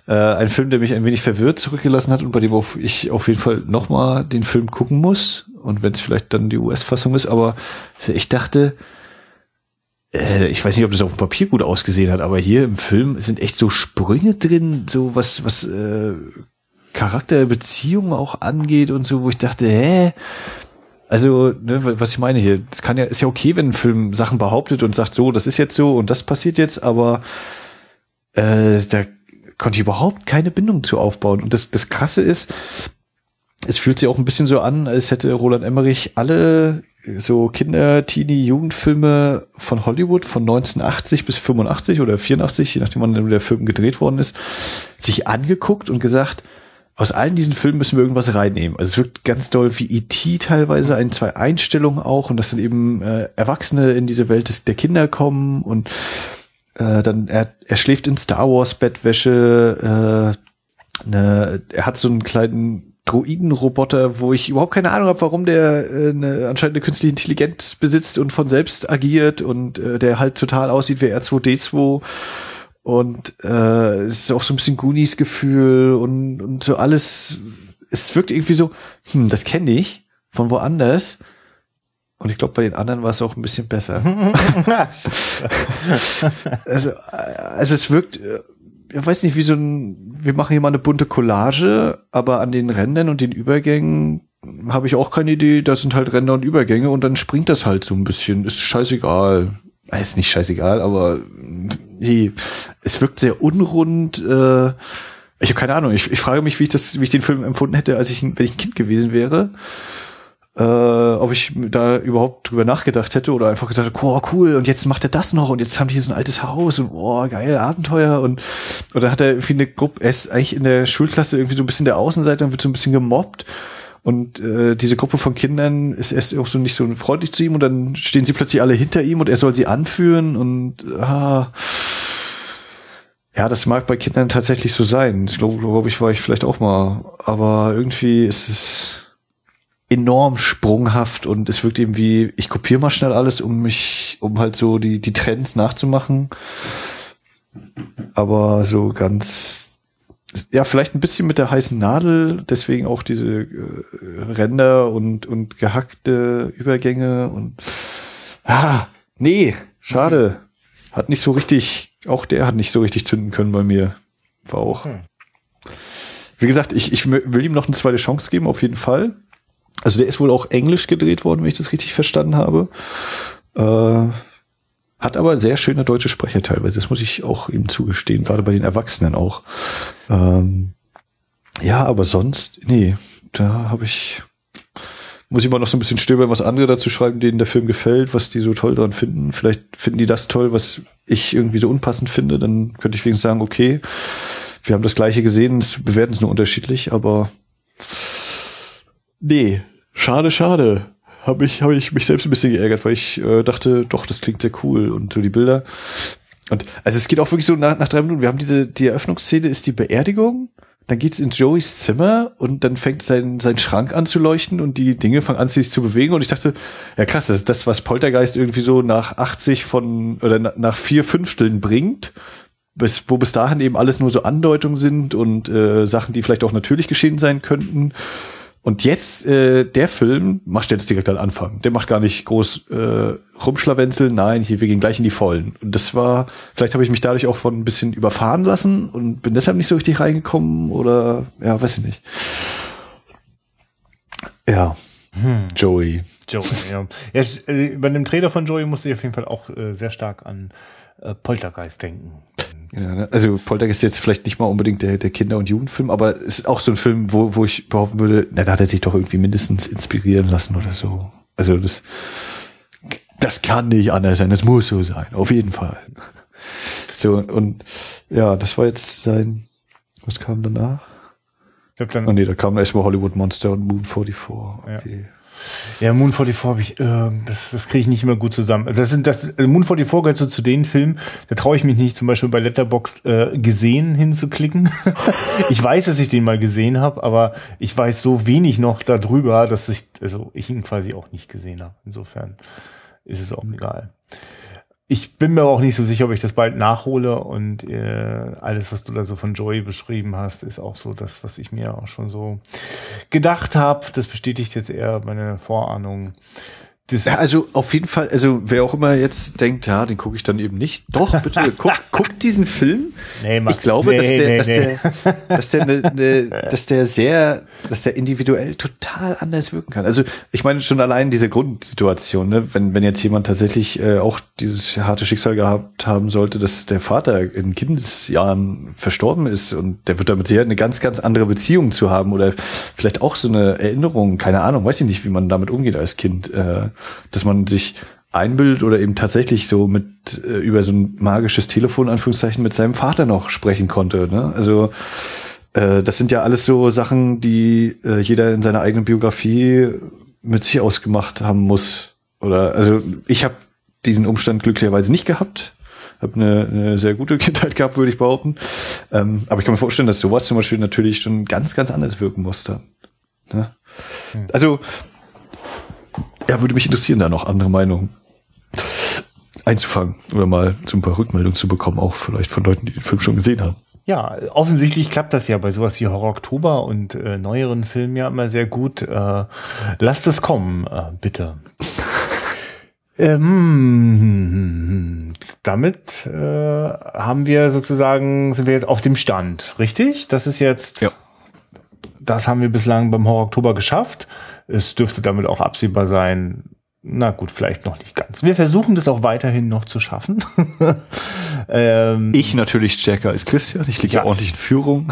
Speaker 1: äh, ein Film, der mich ein wenig verwirrt zurückgelassen hat und bei dem ich auf jeden Fall nochmal den Film gucken muss. Und wenn es vielleicht dann die US-Fassung ist, aber ich dachte, äh, ich weiß nicht, ob das auf dem Papier gut ausgesehen hat, aber hier im Film sind echt so Sprünge drin, so was, was äh, Charakterbeziehungen auch angeht und so, wo ich dachte, hä? Also, ne, was ich meine hier, das kann ja, ist ja okay, wenn ein Film Sachen behauptet und sagt, so, das ist jetzt so und das passiert jetzt, aber äh, da konnte ich überhaupt keine Bindung zu aufbauen. Und das, das Krasse ist, es fühlt sich auch ein bisschen so an, als hätte Roland Emmerich alle so Kinder, Teenie, Jugendfilme von Hollywood von 1980 bis 85 oder 84, je nachdem wann der Film gedreht worden ist, sich angeguckt und gesagt, aus allen diesen Filmen müssen wir irgendwas reinnehmen. Also es wirkt ganz doll wie E.T. teilweise, ein, zwei Einstellungen auch und dass dann eben äh, Erwachsene in diese Welt des, der Kinder kommen und äh, dann er, er schläft in Star Wars Bettwäsche, äh, ne, er hat so einen kleinen Droidenroboter, wo ich überhaupt keine Ahnung habe, warum der äh, eine, anscheinend eine künstliche Intelligenz besitzt und von selbst agiert und äh, der halt total aussieht wie R2D2 und äh, es ist auch so ein bisschen Goonies-Gefühl und, und so alles. Es wirkt irgendwie so, hm, das kenne ich von woanders. Und ich glaube, bei den anderen war es auch ein bisschen besser. also, also es wirkt, äh, ich weiß nicht, wie so ein, wir machen hier mal eine bunte Collage, aber an den Rändern und den Übergängen habe ich auch keine Idee. Da sind halt Ränder und Übergänge und dann springt das halt so ein bisschen. Ist scheißegal. Äh, ist nicht scheißegal, aber hey, es wirkt sehr unrund. Äh, ich habe keine Ahnung. Ich, ich frage mich, wie ich das, wie ich den Film empfunden hätte, als ich, wenn ich ein Kind gewesen wäre äh, ob ich da überhaupt drüber nachgedacht hätte oder einfach gesagt hätte, oh, cool, und jetzt macht er das noch und jetzt haben die hier so ein altes Haus und oh, geil, Abenteuer und oder hat er irgendwie eine Gruppe, er ist eigentlich in der Schulklasse irgendwie so ein bisschen der Außenseiter und wird so ein bisschen gemobbt und äh, diese Gruppe von Kindern ist erst auch so nicht so freundlich zu ihm und dann stehen sie plötzlich alle hinter ihm und er soll sie anführen und ah, ja, das mag bei Kindern tatsächlich so sein. Ich glaube, glaube ich, war ich vielleicht auch mal. Aber irgendwie ist es enorm sprunghaft und es wirkt eben wie, ich kopiere mal schnell alles, um mich, um halt so die, die Trends nachzumachen. Aber so ganz, ja, vielleicht ein bisschen mit der heißen Nadel, deswegen auch diese äh, Ränder und, und gehackte Übergänge und, ah, nee, schade. Hat nicht so richtig, auch der hat nicht so richtig zünden können bei mir. War auch. Hm. Wie gesagt, ich, ich will ihm noch eine zweite Chance geben, auf jeden Fall Also der ist wohl auch englisch gedreht worden, wenn ich das richtig verstanden habe. Äh, hat aber sehr schöne deutsche Sprecher teilweise. Das muss ich auch ihm zugestehen, gerade bei den Erwachsenen auch. Ähm, ja, aber sonst, nee, da habe ich muss ich mal noch so ein bisschen stöbern, was andere dazu schreiben, denen der Film gefällt, was die so toll daran finden. Vielleicht finden die das toll, was ich irgendwie so unpassend finde. Dann könnte ich wenigstens sagen, okay, wir haben das gleiche gesehen, es bewerten es nur unterschiedlich, aber nee, schade, schade. Habe ich, hab ich mich selbst ein bisschen geärgert, weil ich äh, dachte, doch, das klingt sehr cool und so die Bilder. Und also es geht auch wirklich so nach, nach drei Minuten. Wir haben diese, die Eröffnungsszene ist die Beerdigung dann geht's in Joeys Zimmer und dann fängt sein, sein Schrank an zu leuchten und die Dinge fangen an sich zu bewegen und ich dachte, ja krass, das ist das, was Poltergeist irgendwie so nach 80 von oder nach vier Fünfteln bringt, bis, wo bis dahin eben alles nur so Andeutungen sind und äh, Sachen, die vielleicht auch natürlich geschehen sein könnten. Und jetzt, äh, der Film macht jetzt direkt an Anfang. Der macht gar nicht groß äh, rumschlawenzeln. Nein, hier, wir gehen gleich in die Vollen. Und das war, vielleicht habe ich mich dadurch auch von ein bisschen überfahren lassen und bin deshalb nicht so richtig reingekommen oder, ja, weiß ich nicht. Ja, hm. Joey.
Speaker 2: Joey, ja. ja. Äh, bei dem Trailer von Joey musste ich auf jeden Fall auch äh, sehr stark an äh, Poltergeist denken.
Speaker 1: Ja, ne? also Poltergeist ist jetzt vielleicht nicht mal unbedingt der, der Kinder- und Jugendfilm, aber ist auch so ein Film, wo, wo ich behaupten würde, na, da hat er sich doch irgendwie mindestens inspirieren lassen oder so. Also das, das kann nicht anders sein, das muss so sein, auf jeden Fall. So, und ja, das war jetzt sein, was kam danach? Ich glaub, dann, oh nee, da kam erstmal Hollywood Monster und Moon 44. Okay.
Speaker 2: Ja. Ja, Moon 44 habe ich, äh, das, das kriege ich nicht immer gut zusammen. Das sind das äh, Moon 44 gehört so zu den Filmen, da traue ich mich nicht, zum Beispiel bei Letterbox äh, gesehen hinzuklicken. ich weiß, dass ich den mal gesehen habe, aber ich weiß so wenig noch darüber, dass ich, also ich ihn quasi auch nicht gesehen habe. Insofern ist es auch egal ich bin mir auch nicht so sicher, ob ich das bald nachhole und äh, alles, was du da so von Joey beschrieben hast, ist auch so das, was ich mir auch schon so gedacht habe. Das bestätigt jetzt eher meine Vorahnung.
Speaker 1: Ja, also auf jeden Fall, also wer auch immer jetzt denkt, ja, den gucke ich dann eben nicht. Doch, bitte, guck, guck diesen Film. Nee, ich glaube, nee, dass, der, nee, dass, der, dass der, ne, ne, dass der sehr, dass der individuell total anders wirken kann. Also ich meine schon allein diese Grundsituation, ne? wenn, wenn jetzt jemand tatsächlich äh, auch dieses harte Schicksal gehabt haben sollte, dass der Vater in Kindesjahren verstorben ist und der wird damit sehr eine ganz, ganz andere Beziehung zu haben oder vielleicht auch so eine Erinnerung, keine Ahnung, weiß ich nicht, wie man damit umgeht als Kind. Äh, dass man sich einbildet oder eben tatsächlich so mit äh, über so ein magisches Telefon Anführungszeichen mit seinem Vater noch sprechen konnte. Ne? Also äh, das sind ja alles so Sachen, die äh, jeder in seiner eigenen Biografie mit sich ausgemacht haben muss. Oder also ich habe diesen Umstand glücklicherweise nicht gehabt. Habe eine, eine sehr gute Kindheit gehabt, würde ich behaupten. Ähm, aber ich kann mir vorstellen, dass sowas zum Beispiel natürlich schon ganz, ganz anders wirken musste. Ne? Hm. Also ja, würde mich interessieren, da noch andere Meinungen einzufangen oder mal so ein paar Rückmeldungen zu bekommen, auch vielleicht von Leuten, die den Film schon gesehen haben.
Speaker 2: Ja, offensichtlich klappt das ja bei sowas wie Horror Oktober und äh, neueren Filmen ja immer sehr gut. Äh, lasst es kommen, äh, bitte. ähm, damit äh, haben wir sozusagen, sind wir jetzt auf dem Stand, richtig? Das ist jetzt, ja. das haben wir bislang beim Horror Oktober geschafft. Es dürfte damit auch absehbar sein, na gut, vielleicht noch nicht ganz. Wir versuchen das auch weiterhin noch zu schaffen.
Speaker 1: ähm, ich natürlich stärker als Christian. Ich liege ja, ordentlich in Führung.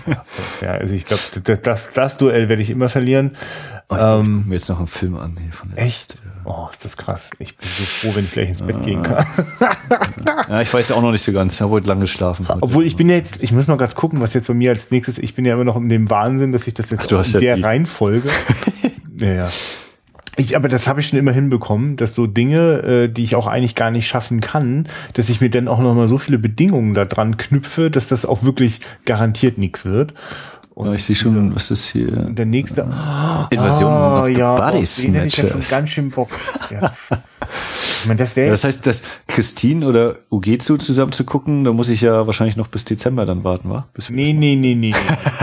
Speaker 2: ja, also ich glaube, das, das, Duell werde ich immer verlieren.
Speaker 1: Oh, ich ähm, glaub, mir jetzt noch einen Film an. Hier
Speaker 2: von der echt? Liste. Oh, ist das krass. Ich bin so froh, wenn ich gleich ins Bett ah. gehen kann.
Speaker 1: ja, ich weiß auch noch nicht so ganz. Ich habe heute lange geschlafen. Heute.
Speaker 2: Obwohl ich bin ja jetzt, ich muss mal gerade gucken, was jetzt bei mir als nächstes, ich bin ja immer noch in dem Wahnsinn, dass ich das jetzt
Speaker 1: Ach,
Speaker 2: in
Speaker 1: der
Speaker 2: ja Reihenfolge. ja, ja. Ich, aber das habe ich schon immer hinbekommen, dass so Dinge, äh, die ich auch eigentlich gar nicht schaffen kann, dass ich mir dann auch noch mal so viele Bedingungen da dran knüpfe, dass das auch wirklich garantiert nichts wird.
Speaker 1: Und ja, ich sehe schon, was ist hier?
Speaker 2: Der nächste.
Speaker 1: Oh, Invasion oh,
Speaker 2: of the ja, Body Snatchers. Ich ja schon ganz schön Bock. Ja. Ich meine, das
Speaker 1: Das heißt, das Christine oder Ugezu zusammen zu gucken, da muss ich ja wahrscheinlich noch bis Dezember dann warten, wa? Bis
Speaker 2: Nee, nee, nee, nee.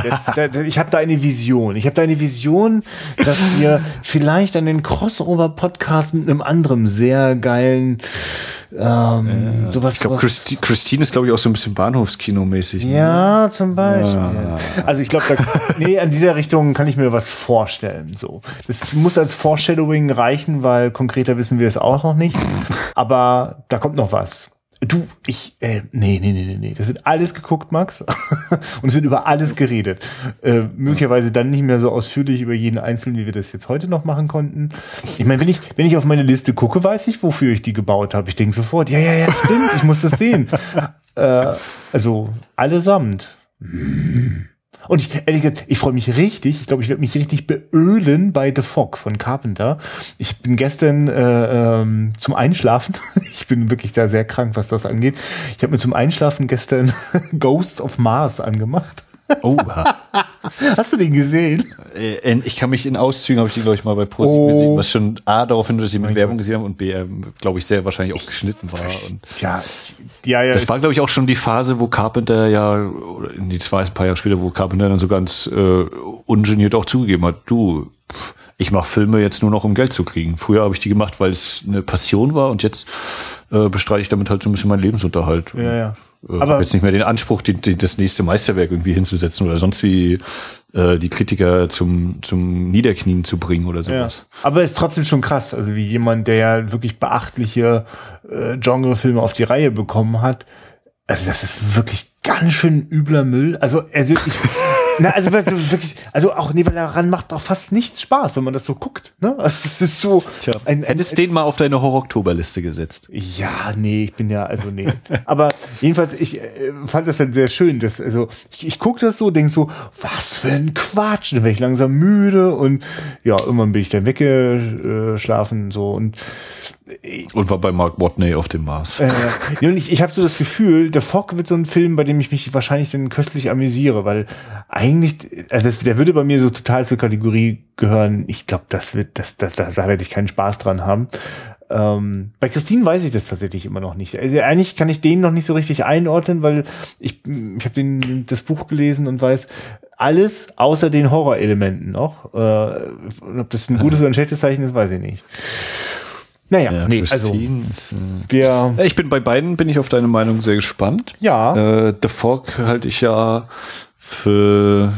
Speaker 2: nee. Da- da- ich habe da eine Vision. Ich habe da eine Vision, dass wir vielleicht einen Crossover-Podcast mit einem anderen sehr geilen ähm, sowas.
Speaker 1: Ich glaube, Christi Christine ist, glaube ich, auch so ein bisschen Bahnhofskino-mäßig. ne?
Speaker 2: Ja, zum Beispiel. Also ich glaube, nee, an dieser Richtung kann ich mir was vorstellen. So, das muss als Foreshadowing reichen, weil konkreter wissen wir es auch noch nicht. Aber da kommt noch was. Du, ich, äh, nee, nee, nee, nee, nee. Das wird alles geguckt, Max. Und es wird über alles geredet. Äh, möglicherweise dann nicht mehr so ausführlich über jeden Einzelnen, wie wir das jetzt heute noch machen konnten. Ich meine, wenn ich, wenn ich auf meine Liste gucke, weiß ich, wofür ich die gebaut habe. Ich denke sofort, ja, ja, ja, stimmt, ich muss das sehen. äh, also allesamt. Und ich, ehrlich gesagt, ich freue mich richtig. Ich glaube, ich werde mich richtig beölen bei The Fog von Carpenter. Ich bin gestern äh, ähm, zum Einschlafen. Ich bin wirklich da sehr krank, was das angeht. Ich habe mir zum Einschlafen gestern Ghosts of Mars angemacht.
Speaker 1: Oh,
Speaker 2: Hast du den gesehen?
Speaker 1: äh, ich kann mich in Auszügen, habe ich die, glaube ich, mal bei ProSieben
Speaker 2: Oh.
Speaker 1: gesehen, was schon A, darauf hin, dass ich mit Werbung gesehen habe und B, glaube ich, sehr wahrscheinlich auch geschnitten war. Und
Speaker 2: Ja, ja, ja.
Speaker 1: das war, glaube ich, auch schon die Phase, wo Carpenter ja, oder in die zwei, ein paar Jahre später, wo Carpenter dann so ganz äh, ungeniert auch zugegeben hat, du, pff, ich mache Filme jetzt nur noch, um Geld zu kriegen. Früher habe ich die gemacht, weil es eine Passion war und jetzt äh, bestreite ich damit halt so ein bisschen meinen Lebensunterhalt.
Speaker 2: ja, ja.
Speaker 1: Äh,
Speaker 2: Aber
Speaker 1: hab jetzt nicht mehr den Anspruch, die, die, das nächste Meisterwerk irgendwie hinzusetzen oder sonst wie äh, die Kritiker zum, zum Niederknien zu bringen oder
Speaker 2: Ja.
Speaker 1: sowas.
Speaker 2: Aber ist trotzdem schon krass. Also wie jemand, der ja wirklich beachtliche äh, Genrefilme auf die Reihe bekommen hat. Also das ist wirklich ganz schön übler Müll. Also, also ich, na, also wirklich, also auch daran macht auch fast nichts Spaß, wenn man das so guckt. Ne? Also es ist so
Speaker 1: Tja,
Speaker 2: ein, ein,
Speaker 1: hättest den mal auf deine Horror-Oktober-Liste gesetzt.
Speaker 2: ja, nee, ich bin ja, also nee. Aber jedenfalls, ich äh, fand das dann sehr schön. Dass, also ich, ich gucke das so, denk so, was für ein Quatsch. Dann werde ich langsam müde und ja, irgendwann bin ich dann weggeschlafen so und
Speaker 1: Und war bei Mark Watney auf dem Mars.
Speaker 2: äh, und ich, ich habe so das Gefühl, der Fog wird so ein Film, bei dem ich mich wahrscheinlich dann köstlich amüsiere, weil eigentlich, äh, das, der würde bei mir so total zur Kategorie gehören. Ich glaube, das wird, das, da, da, da werde ich keinen Spaß dran haben. Ähm, bei Christine weiß ich das tatsächlich immer noch nicht. Also eigentlich kann ich den noch nicht so richtig einordnen, weil ich, ich habe das Buch gelesen und weiß alles außer den Horrorelementen noch. Äh, ob das ein gutes oder ein schlechtes Zeichen ist, weiß ich nicht. Naja,
Speaker 1: Ja,
Speaker 2: nee, also
Speaker 1: ist, äh,
Speaker 2: wir,
Speaker 1: Ich bin bei beiden, bin ich auf deine Meinung sehr gespannt.
Speaker 2: ja.
Speaker 1: Äh, The Fog halte ich ja für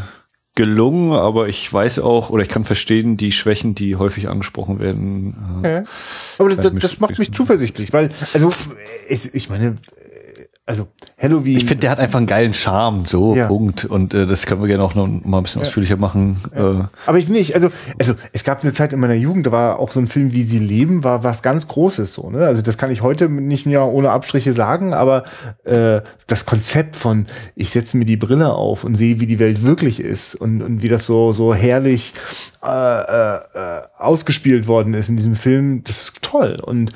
Speaker 1: gelungen, aber ich weiß auch, oder ich kann verstehen, die Schwächen, die häufig angesprochen werden. Äh,
Speaker 2: Ja. Aber das, das macht mich zuversichtlich, weil, also, ich meine, also Halloween.
Speaker 1: Ich finde, der hat einfach einen geilen Charme, so,
Speaker 2: Ja.
Speaker 1: Punkt. Und äh, das können wir gerne auch noch mal ein bisschen ausführlicher machen. Äh,
Speaker 2: aber ich nicht, also, also es gab eine Zeit in meiner Jugend, da war auch so ein Film wie Sie leben, war was ganz Großes so, ne? Also das kann ich heute nicht mehr ohne Abstriche sagen, aber äh, das Konzept von ich setze mir die Brille auf und sehe, wie die Welt wirklich ist und, und wie das so so herrlich äh, äh, äh, ausgespielt worden ist in diesem Film, das ist toll. Und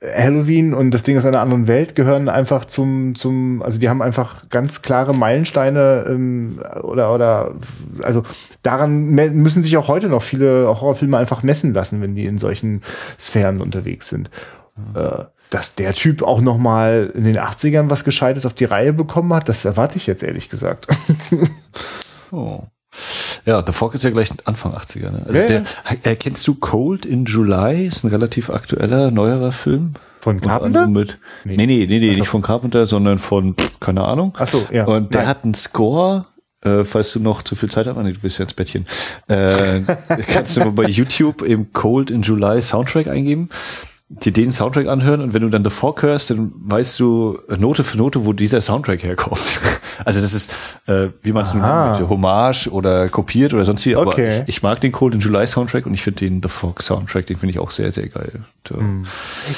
Speaker 2: äh, Halloween und das Ding aus einer anderen Welt gehören einfach zum, zum, also die haben einfach ganz klare Meilensteine ähm, oder, oder, also daran müssen sich auch heute noch viele Horrorfilme einfach messen lassen, wenn die in solchen Sphären unterwegs sind. Äh, dass der Typ auch noch mal in den 80ern was Gescheites auf die Reihe bekommen hat, das erwarte ich jetzt ehrlich gesagt.
Speaker 1: oh. Ja, The Fog ist ja gleich Anfang 80er. Ne? Also
Speaker 2: Ja,
Speaker 1: der, äh, kennst du Cold in July? Ist ein relativ aktueller, neuerer Film.
Speaker 2: Von Carpenter?
Speaker 1: Mit, nee, nee, nee, nee, nicht von Carpenter, sondern von, keine Ahnung.
Speaker 2: Ach so, ja.
Speaker 1: Und der
Speaker 2: Nein.
Speaker 1: hat einen Score, äh, falls du noch zu viel Zeit hast, nee, du bist ja ins Bettchen, äh, kannst du mal bei YouTube eben Cold in July Soundtrack eingeben, dir den Soundtrack anhören und wenn du dann The Fog hörst, dann weißt du äh, Note für Note, wo dieser Soundtrack herkommt. Also das ist, äh, wie man es nun nennt, Hommage oder kopiert oder sonst wie, aber
Speaker 2: Okay.
Speaker 1: ich, ich mag den Cold in July Soundtrack und ich finde den The Fog Soundtrack, den finde ich auch sehr, sehr geil.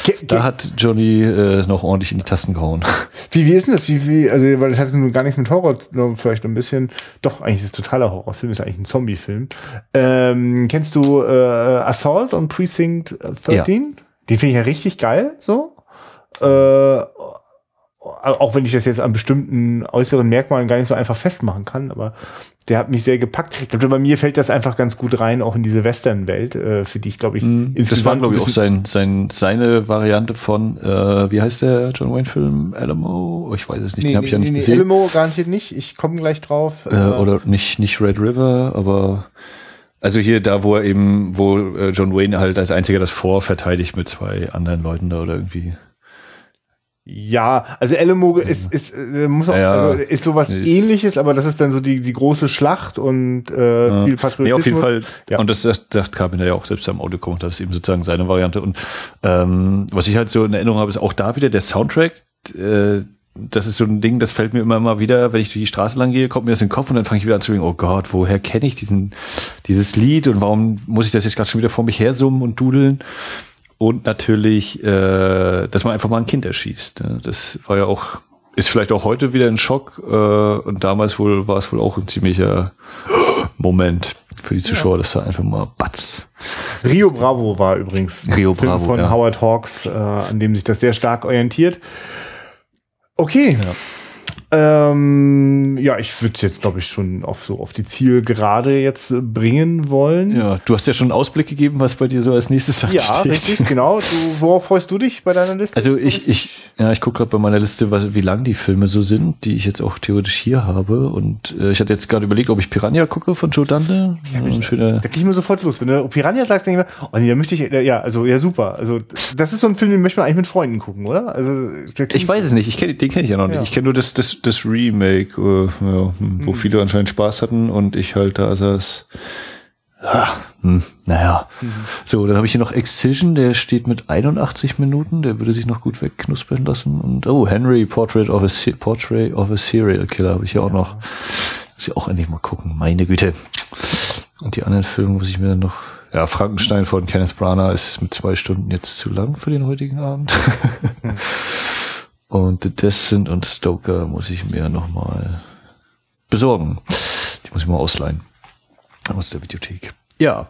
Speaker 2: Ge-
Speaker 1: da hat Johnny äh, noch ordentlich in die Tasten gehauen.
Speaker 2: Wie, wie ist denn das? Wie, wie, also, weil das hat nun gar nichts mit Horror, vielleicht ein bisschen, doch, eigentlich ist es totaler Horrorfilm, ist eigentlich ein Zombie-Film. Ähm, kennst du äh, Assault on Precinct 13? Den finde ich ja richtig geil, so. Äh, auch wenn ich das jetzt an bestimmten äußeren Merkmalen gar nicht so einfach festmachen kann, aber der hat mich sehr gepackt. Ich glaube, bei mir fällt das einfach ganz gut rein, auch in diese Western-Welt, äh, für die ich, glaube ich,
Speaker 1: mm, Das war, glaube ich, auch sein, sein, seine Variante von, äh, wie heißt der John Wayne-Film? Alamo? Ich weiß es nicht,
Speaker 2: nee,
Speaker 1: den habe
Speaker 2: nee,
Speaker 1: ich ja nicht
Speaker 2: nee,
Speaker 1: gesehen.
Speaker 2: Alamo garantiert nicht, ich komme gleich drauf.
Speaker 1: Äh, oder nicht, nicht Red River, aber also hier da, wo er eben, wo äh, John Wayne halt als einziger das Vor verteidigt mit zwei anderen Leuten da oder irgendwie.
Speaker 2: Ja, also Alamo ist, ist, äh, muss auch,
Speaker 1: Ja,
Speaker 2: also ist sowas
Speaker 1: ist-
Speaker 2: ähnliches, aber das ist dann so die, die große Schlacht und äh,
Speaker 1: Ja.
Speaker 2: viel Patriotismus.
Speaker 1: Nee, auf jeden Fall.
Speaker 2: Ja.
Speaker 1: Und das sagt, sagt Carpenter ja auch selbst am Audiokommentar, das ist eben sozusagen seine Variante. Und ähm, was ich halt so in Erinnerung habe, ist auch da wieder der Soundtrack. Äh, das ist so ein Ding, das fällt mir immer mal wieder, wenn ich durch die Straße lang gehe, kommt mir das in den Kopf und dann fange ich wieder an zu denken, oh Gott, woher kenne ich diesen, dieses Lied und warum muss ich das jetzt gerade schon wieder vor mich her summen und dudeln? Und natürlich, äh, dass man einfach mal ein Kind erschießt. Ne? Das war ja auch, ist vielleicht auch heute wieder ein Schock äh, und damals wohl war es wohl auch ein ziemlicher Moment für die Zuschauer, dass da einfach mal Batz.
Speaker 2: Rio Bravo war übrigens
Speaker 1: Rio
Speaker 2: Film
Speaker 1: Bravo,
Speaker 2: von
Speaker 1: ja.
Speaker 2: Howard Hawks, äh, an dem sich das sehr stark orientiert. Okay. Ähm, ja, ich würde es jetzt, glaube ich, schon auf so auf die Zielgerade jetzt äh, bringen wollen.
Speaker 1: Ja, du hast ja schon einen Ausblick gegeben, was bei dir so als nächstes
Speaker 2: Ja,
Speaker 1: ansteht.
Speaker 2: richtig, genau. Du, worauf freust du dich bei deiner Liste?
Speaker 1: Also ich, ich, ja, ich gucke gerade bei meiner Liste, was, wie lang die Filme so sind, die ich jetzt auch theoretisch hier habe. Und äh, ich hatte jetzt gerade überlegt, ob ich Piranha gucke von Joe Dante. Ja, ein schöner,
Speaker 2: Da gehe ich mir sofort los. Wenn du Piranha sagst, denke ich mir, oh nee, da möchte ich, ja, also, ja, super. Also, das ist so ein Film, den möchte man eigentlich mit Freunden gucken, oder? Also,
Speaker 1: ich weiß es nicht, ich kenn, den kenne ich ja noch nicht.
Speaker 2: Ja.
Speaker 1: Ich kenne nur das, das, das Remake, äh, ja, hm, wo viele anscheinend Spaß hatten und ich halt da saß. Ah, hm, naja. So, dann habe ich hier noch Excision, der steht mit 81 Minuten, der würde sich noch gut wegknuspern lassen. Und oh, Henry, Portrait of a, Portrait of a Serial Killer habe ich hier auch noch. Muss ich auch endlich mal gucken, meine Güte. Und die anderen Filme muss ich mir dann noch. Ja, Frankenstein von Kenneth Branagh ist mit zwei Stunden jetzt zu lang für den heutigen Abend. Und The Descent und Stoker muss ich mir noch mal besorgen. Die muss ich mal ausleihen aus der Videothek. Ja,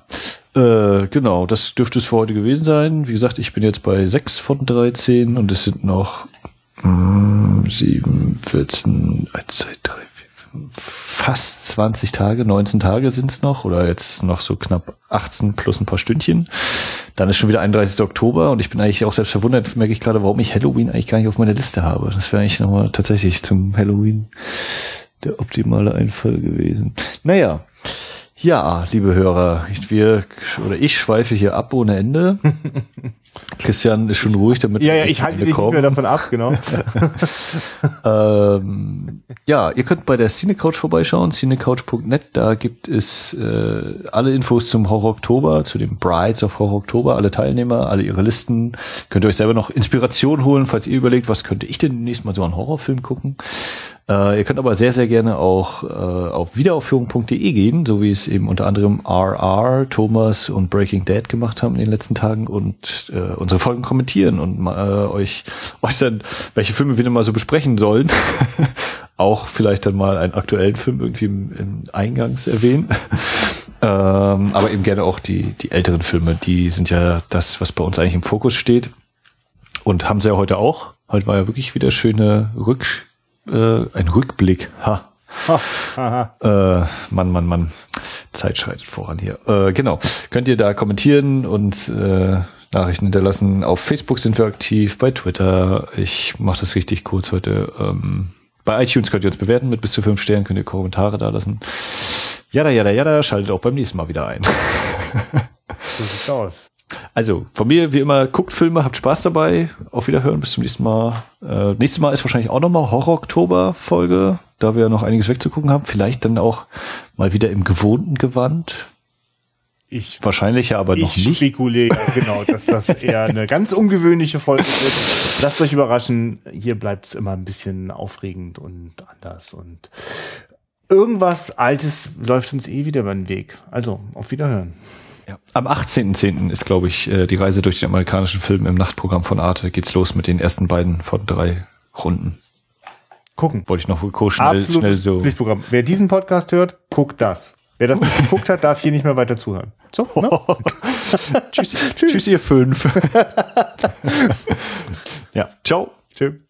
Speaker 1: äh, genau, das dürfte es für heute gewesen sein. Wie gesagt, ich bin jetzt bei 6 von 13 und es sind noch mh, 7, 14, 1, 2, 3, 4, 5, fast 20 Tage, 19 Tage sind's noch oder jetzt noch so knapp 18 plus ein paar Stündchen. Dann ist schon wieder 31. Oktober und ich bin eigentlich auch selbst verwundert, merke ich gerade, warum ich Halloween eigentlich gar nicht auf meiner Liste habe. Das wäre eigentlich nochmal tatsächlich zum Halloween der optimale Einfall gewesen. Naja, ja, liebe Hörer, ich, wir oder ich schweife hier ab ohne Ende. Christian ist schon ruhig, damit
Speaker 2: ja, ja, ich halte dich nicht mehr davon ab, genau.
Speaker 1: Ähm, ja, ihr könnt bei der Cinecouch vorbeischauen, cinecouch.net. Da gibt es äh, alle Infos zum Horror Oktober, zu den Brides of Horror Oktober, alle Teilnehmer, alle ihre Listen. Könnt ihr euch selber noch Inspiration holen, falls ihr überlegt, was könnte ich denn demnächst mal so einen Horrorfilm gucken. Äh, ihr könnt aber sehr, sehr gerne auch äh, auf wiederaufführung.de gehen, so wie es eben unter anderem RR, Thomas und Breaking Dead gemacht haben in den letzten Tagen und äh, unsere Folgen kommentieren und äh, euch äußern, welche Filme wir denn mal so besprechen sollen. auch vielleicht dann mal einen aktuellen Film irgendwie im, im Eingangs erwähnen. ähm, aber eben gerne auch die, die älteren Filme, die sind ja das, was bei uns eigentlich im Fokus steht. Und haben sie ja heute auch. Heute war ja wirklich wieder schöne Rück, äh, ein Rückblick. Ha.
Speaker 2: Aha.
Speaker 1: Äh, Mann, Mann, Mann. Zeit schreitet voran hier. Äh, genau. Könnt ihr da kommentieren und äh, Nachrichten hinterlassen. Auf Facebook sind wir aktiv, bei Twitter. Ich mache das richtig kurz heute. Ähm, bei iTunes könnt ihr uns bewerten mit bis zu fünf Sternen, könnt ihr Kommentare da lassen. Jada, jada, jada, schaltet auch beim nächsten Mal wieder ein.
Speaker 2: So sieht's aus.
Speaker 1: Also, von mir wie immer, guckt Filme, habt Spaß dabei. Auf Wiederhören, bis zum nächsten Mal. Äh, nächstes Mal ist wahrscheinlich auch nochmal Horror-Oktober-Folge, da wir noch einiges wegzugucken haben. Vielleicht dann auch mal wieder im gewohnten Gewand.
Speaker 2: Ich,
Speaker 1: Wahrscheinlich ja, aber noch
Speaker 2: ich
Speaker 1: nicht.
Speaker 2: spekuliere genau, dass das eher eine ganz ungewöhnliche Folge wird. Lasst euch überraschen. Hier bleibt's immer ein bisschen aufregend und anders und irgendwas Altes läuft uns eh wieder über den Weg. Also, auf Wiederhören.
Speaker 1: Ja. Am 18.10. ist, glaube ich, äh, die Reise durch den amerikanischen Film im Nachtprogramm von Arte. Geht's los mit den ersten beiden von drei Runden.
Speaker 2: Gucken.
Speaker 1: Wollte ich noch kurz schnell, schnell so.
Speaker 2: Pflichtprogramm. Wer diesen Podcast hört, guckt das. Wer das nicht geguckt hat, darf hier nicht mehr weiter zuhören. So, ne?
Speaker 1: tschüss, tschüss, ihr fünf. ja, ciao.
Speaker 2: Tschüss.